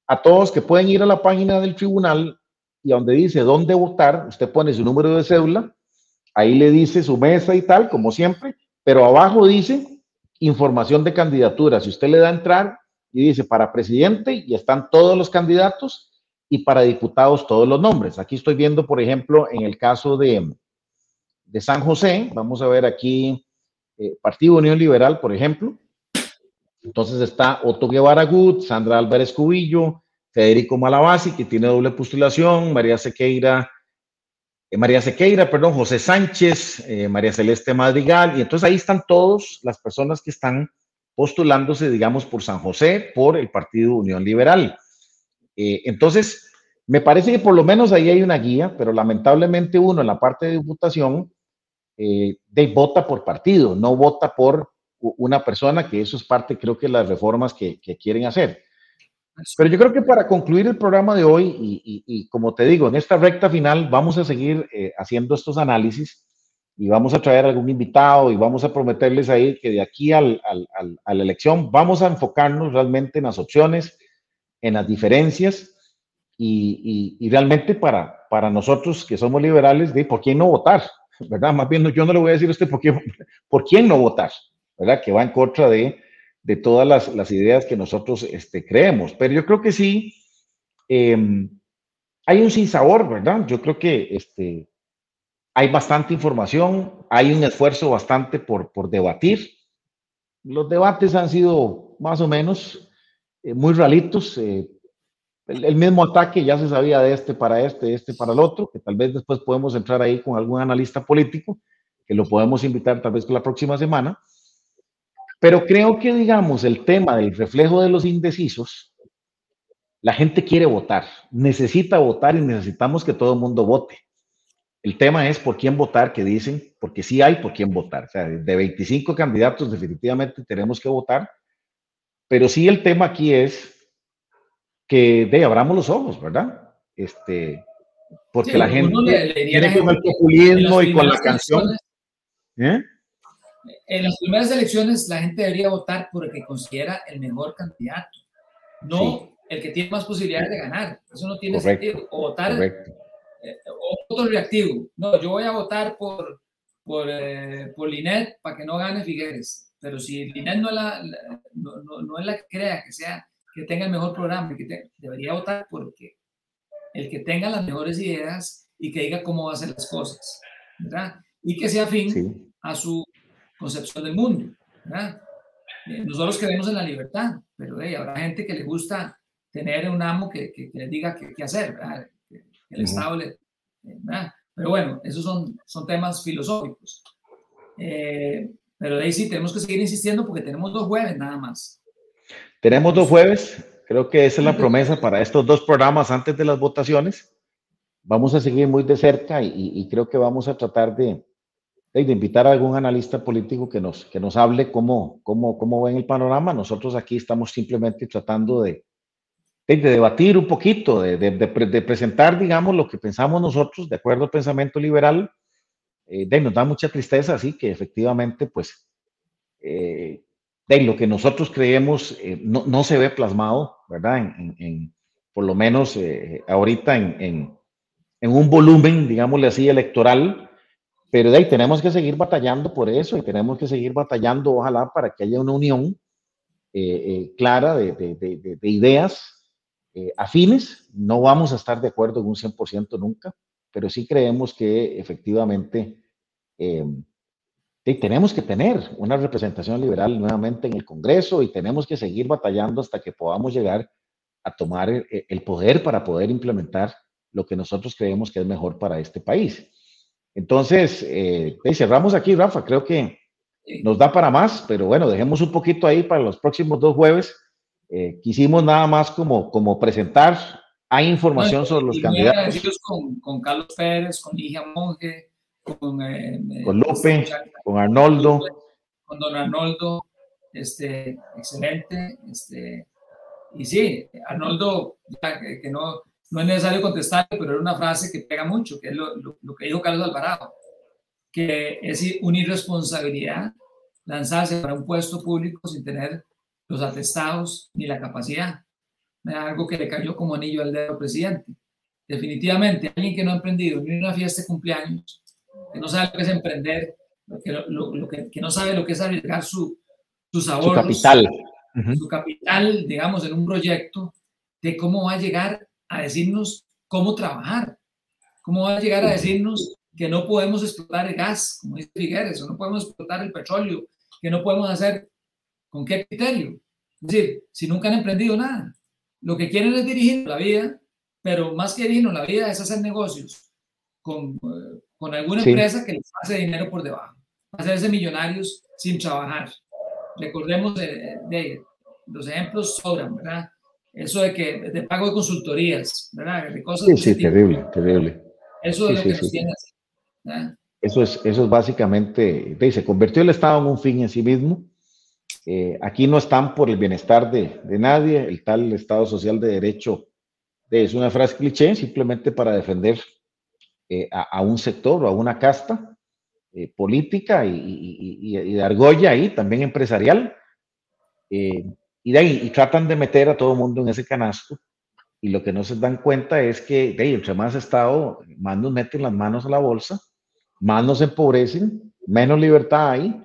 A: a todos que pueden ir a la página del tribunal y donde dice dónde votar, usted pone su número de cédula, ahí le dice su mesa y tal, como siempre, pero abajo dice información de candidatura. Si usted le da a entrar, y dice para presidente y están todos los candidatos y para diputados todos los nombres. Aquí estoy viendo, por ejemplo, en el caso de, de San José, vamos a ver aquí eh, Partido Unión Liberal, por ejemplo. Entonces está Otto Guevara Gut, Sandra Álvarez Cubillo, Federico Malabasi, que tiene doble postulación, María Sequeira, eh, María Sequeira, perdón, José Sánchez, eh, María Celeste Madrigal, y entonces ahí están todas las personas que están postulándose, digamos, por San José, por el Partido Unión Liberal. Eh, entonces, me parece que por lo menos ahí hay una guía, pero lamentablemente uno en la parte de diputación de, vota por partido, no vota por una persona, que eso es parte, creo que, de las reformas que, quieren hacer. Pero yo creo que para concluir el programa de hoy, y, como te digo, en esta recta final vamos a seguir eh, haciendo estos análisis y vamos a traer algún invitado y vamos a prometerles ahí que de aquí al, a la elección vamos a enfocarnos realmente en las opciones, en las diferencias y, y, realmente para, para nosotros que somos liberales, de por quién no votar, ¿verdad? Más bien yo no le voy a decir a usted por, qué, por quién no votar, ¿verdad? Que va en contra de, de todas las, ideas que nosotros este, creemos. Pero yo creo que sí, em, hay un sinsabor, ¿verdad? Yo creo que este, hay bastante información, hay un esfuerzo bastante por, debatir. Los debates han sido más o menos eh, muy ralitos. Eh, el, mismo ataque ya se sabía de este para este, este para el otro, que tal vez después podemos entrar ahí con algún analista político, que lo podemos invitar tal vez la próxima semana. Pero creo que, digamos, el tema del reflejo de los indecisos, la gente quiere votar, necesita votar y necesitamos que todo el mundo vote. El tema es por quién votar, que dicen, porque sí hay por quién votar. O sea, de 25 candidatos definitivamente tenemos que votar, pero sí el tema aquí es que de abramos los ojos, ¿verdad? Este, porque la gente
B: tiene
A: con el populismo y con la canción.
B: ¿Eh? En las primeras elecciones la gente debería votar por el que considera el mejor candidato, no el que tiene más posibilidades de ganar. Eso no tiene sentido. O votar eh, otro reactivo. No, yo voy a votar por, por, eh, por Linet para que no gane Figueres. Pero si Linet no es la, no, no, es la que crea que sea, que tenga el mejor programa, que debería votar porque el que tenga las mejores ideas y que diga cómo va a hacer las cosas, ¿verdad? Y que sea afín a su concepción del mundo, ¿verdad? Eh, nosotros creemos en la libertad, pero habrá gente que le gusta tener un amo que, que, le diga qué, hacer, ¿verdad? el Estado le... Pero bueno, esos son, son temas filosóficos. Eh, pero de ahí sí tenemos que seguir insistiendo porque tenemos dos jueves nada más.
A: Tenemos dos jueves, creo que esa es la promesa para estos dos programas antes de las votaciones. Vamos a seguir muy de cerca y, creo que vamos a tratar de, de, invitar a algún analista político que nos, que nos hable cómo, cómo, cómo ven el panorama. Nosotros aquí estamos simplemente tratando de, de, debatir un poquito, de, de, presentar, digamos, lo que pensamos nosotros, de acuerdo al pensamiento liberal, eh, de, nos da mucha tristeza, así que efectivamente, pues, eh, de lo que nosotros creemos eh, no, no, se ve plasmado, ¿verdad? En, en, por lo menos ahorita en, en, en un volumen, digámosle así, electoral, pero de ahí tenemos que seguir batallando por eso y tenemos que seguir batallando, ojalá, para que haya una unión clara de, de, de, de ideas afines. No vamos a estar de acuerdo en un 100% nunca, pero sí creemos que efectivamente eh, tenemos que tener una representación liberal nuevamente en el Congreso y tenemos que seguir batallando hasta que podamos llegar a tomar el, poder para poder implementar lo que nosotros creemos que es mejor para este país. Entonces, eh, cerramos aquí, Rafa. Creo que nos da para más, pero bueno, dejemos un poquito ahí para los próximos dos jueves. Eh, quisimos nada más como, como presentar hay información sobre los candidatos.
B: Con, con, Carlos Pérez, con Ligia Monge, con,
A: eh, con Lupe, con Arnoldo.
B: Con don Arnoldo, este, excelente. Este, y sí, Arnoldo, que, no, no es necesario contestar, pero era una frase que pega mucho, que es lo, lo, que dijo Carlos Alvarado, que es una irresponsabilidad lanzarse para un puesto público sin tener los atestados ni la capacidad algo que le cayó como anillo al dedo al presidente. Definitivamente, alguien que no ha emprendido ni una fiesta de cumpleaños, que no sabe lo que es emprender, que, lo, que, que, no sabe lo que es arriesgar su, sus ahorros,
A: su capital.
B: su capital, digamos, en un proyecto, de cómo va a llegar a decirnos cómo trabajar, cómo va a llegar a decirnos que no podemos explotar el gas, como dice Figueres, o no podemos explotar el petróleo, que no podemos hacer, ¿con qué criterio? Es decir, si nunca han emprendido nada. Lo que quieren es dirigir la vida, pero más que dirigir la vida es hacer negocios con, eh, con alguna empresa que les hace dinero por debajo, hacerse millonarios sin trabajar. Recordemos de, de los ejemplos sobran, ¿verdad? Eso de que de pago de consultorías, ¿verdad? De cosas
A: sí, sí, terrible, terrible.
B: Eso es lo que nos tiene así.
A: Eso es, eso es básicamente, se convirtió el Estado en un fin en sí mismo eh, aquí no están por el bienestar de, nadie, el tal Estado Social de Derecho es una frase cliché simplemente para defender eh, a, un sector o a una casta eh, política y, de argolla ahí, también empresarial, y de ahí y tratan de meter a todo el mundo en ese canasto. Y lo que no se dan cuenta es que de ahí, entre más Estado, más nos meten las manos a la bolsa, más nos empobrecen, menos libertad hay,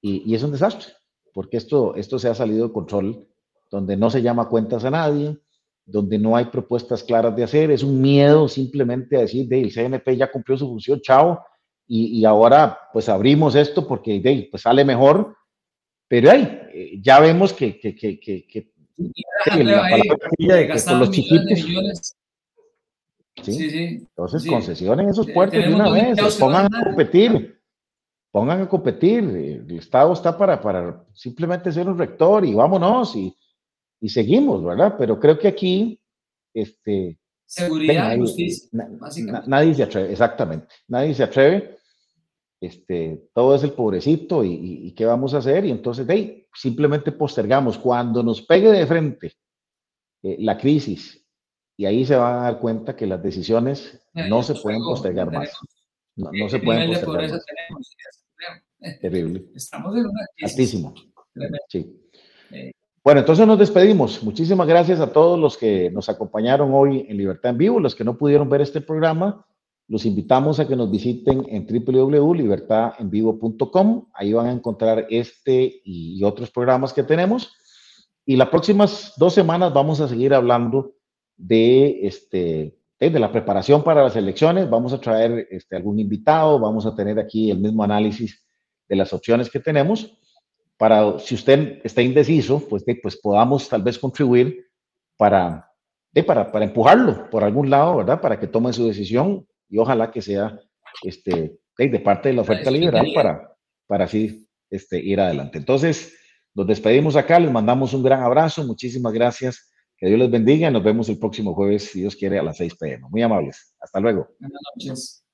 A: y es un desastre porque esto, esto se ha salido de control, donde no se llama cuentas a nadie, donde no hay propuestas claras de hacer, es un miedo simplemente a decir, de, el CNP ya cumplió su función, chao, y, y ahora pues abrimos esto porque de, pues sale mejor, pero ahí eh, ya vemos que, que, que, que, los chiquitos. ¿sí? Sí, sí, Entonces, concesionen esos puertos de una vez, pongan a competir pongan a competir. El Estado está para, para simplemente ser un rector y vámonos y, y seguimos, ¿verdad? Pero creo que aquí, este...
B: Seguridad y justicia,
A: nadie se atreve, exactamente, nadie se atreve. Este, todo es el pobrecito y, y, qué vamos a hacer y entonces hey, simplemente postergamos cuando nos pegue de frente eh, la crisis y ahí se van a dar cuenta que las decisiones no se pueden postergar más. No, no se pueden postergar más. Tenemos, Terrible.
B: Estamos en una
A: Altísimo. Sí. Bueno, entonces nos despedimos. Muchísimas gracias a todos los que nos acompañaron hoy en Libertad en Vivo, los que no pudieron ver este programa. Los invitamos a que nos visiten en www.libertadenvivo.com. Ahí van a encontrar este y otros programas que tenemos. Y las próximas dos semanas vamos a seguir hablando de, este, de la preparación para las elecciones. Vamos a traer este, algún invitado, vamos a tener aquí el mismo análisis de las opciones que tenemos para, si usted está indeciso, pues, pues podamos tal vez contribuir para, para, para empujarlo por algún lado, ¿verdad? Para que tome su decisión y ojalá que sea este, de parte de la oferta liberal para, para así este, ir adelante. Entonces, nos despedimos acá, les mandamos un gran abrazo, muchísimas gracias, que Dios les bendiga y nos vemos el próximo jueves, si Dios quiere, a las 6 pm. Muy amables, hasta luego.
B: Buenas noches.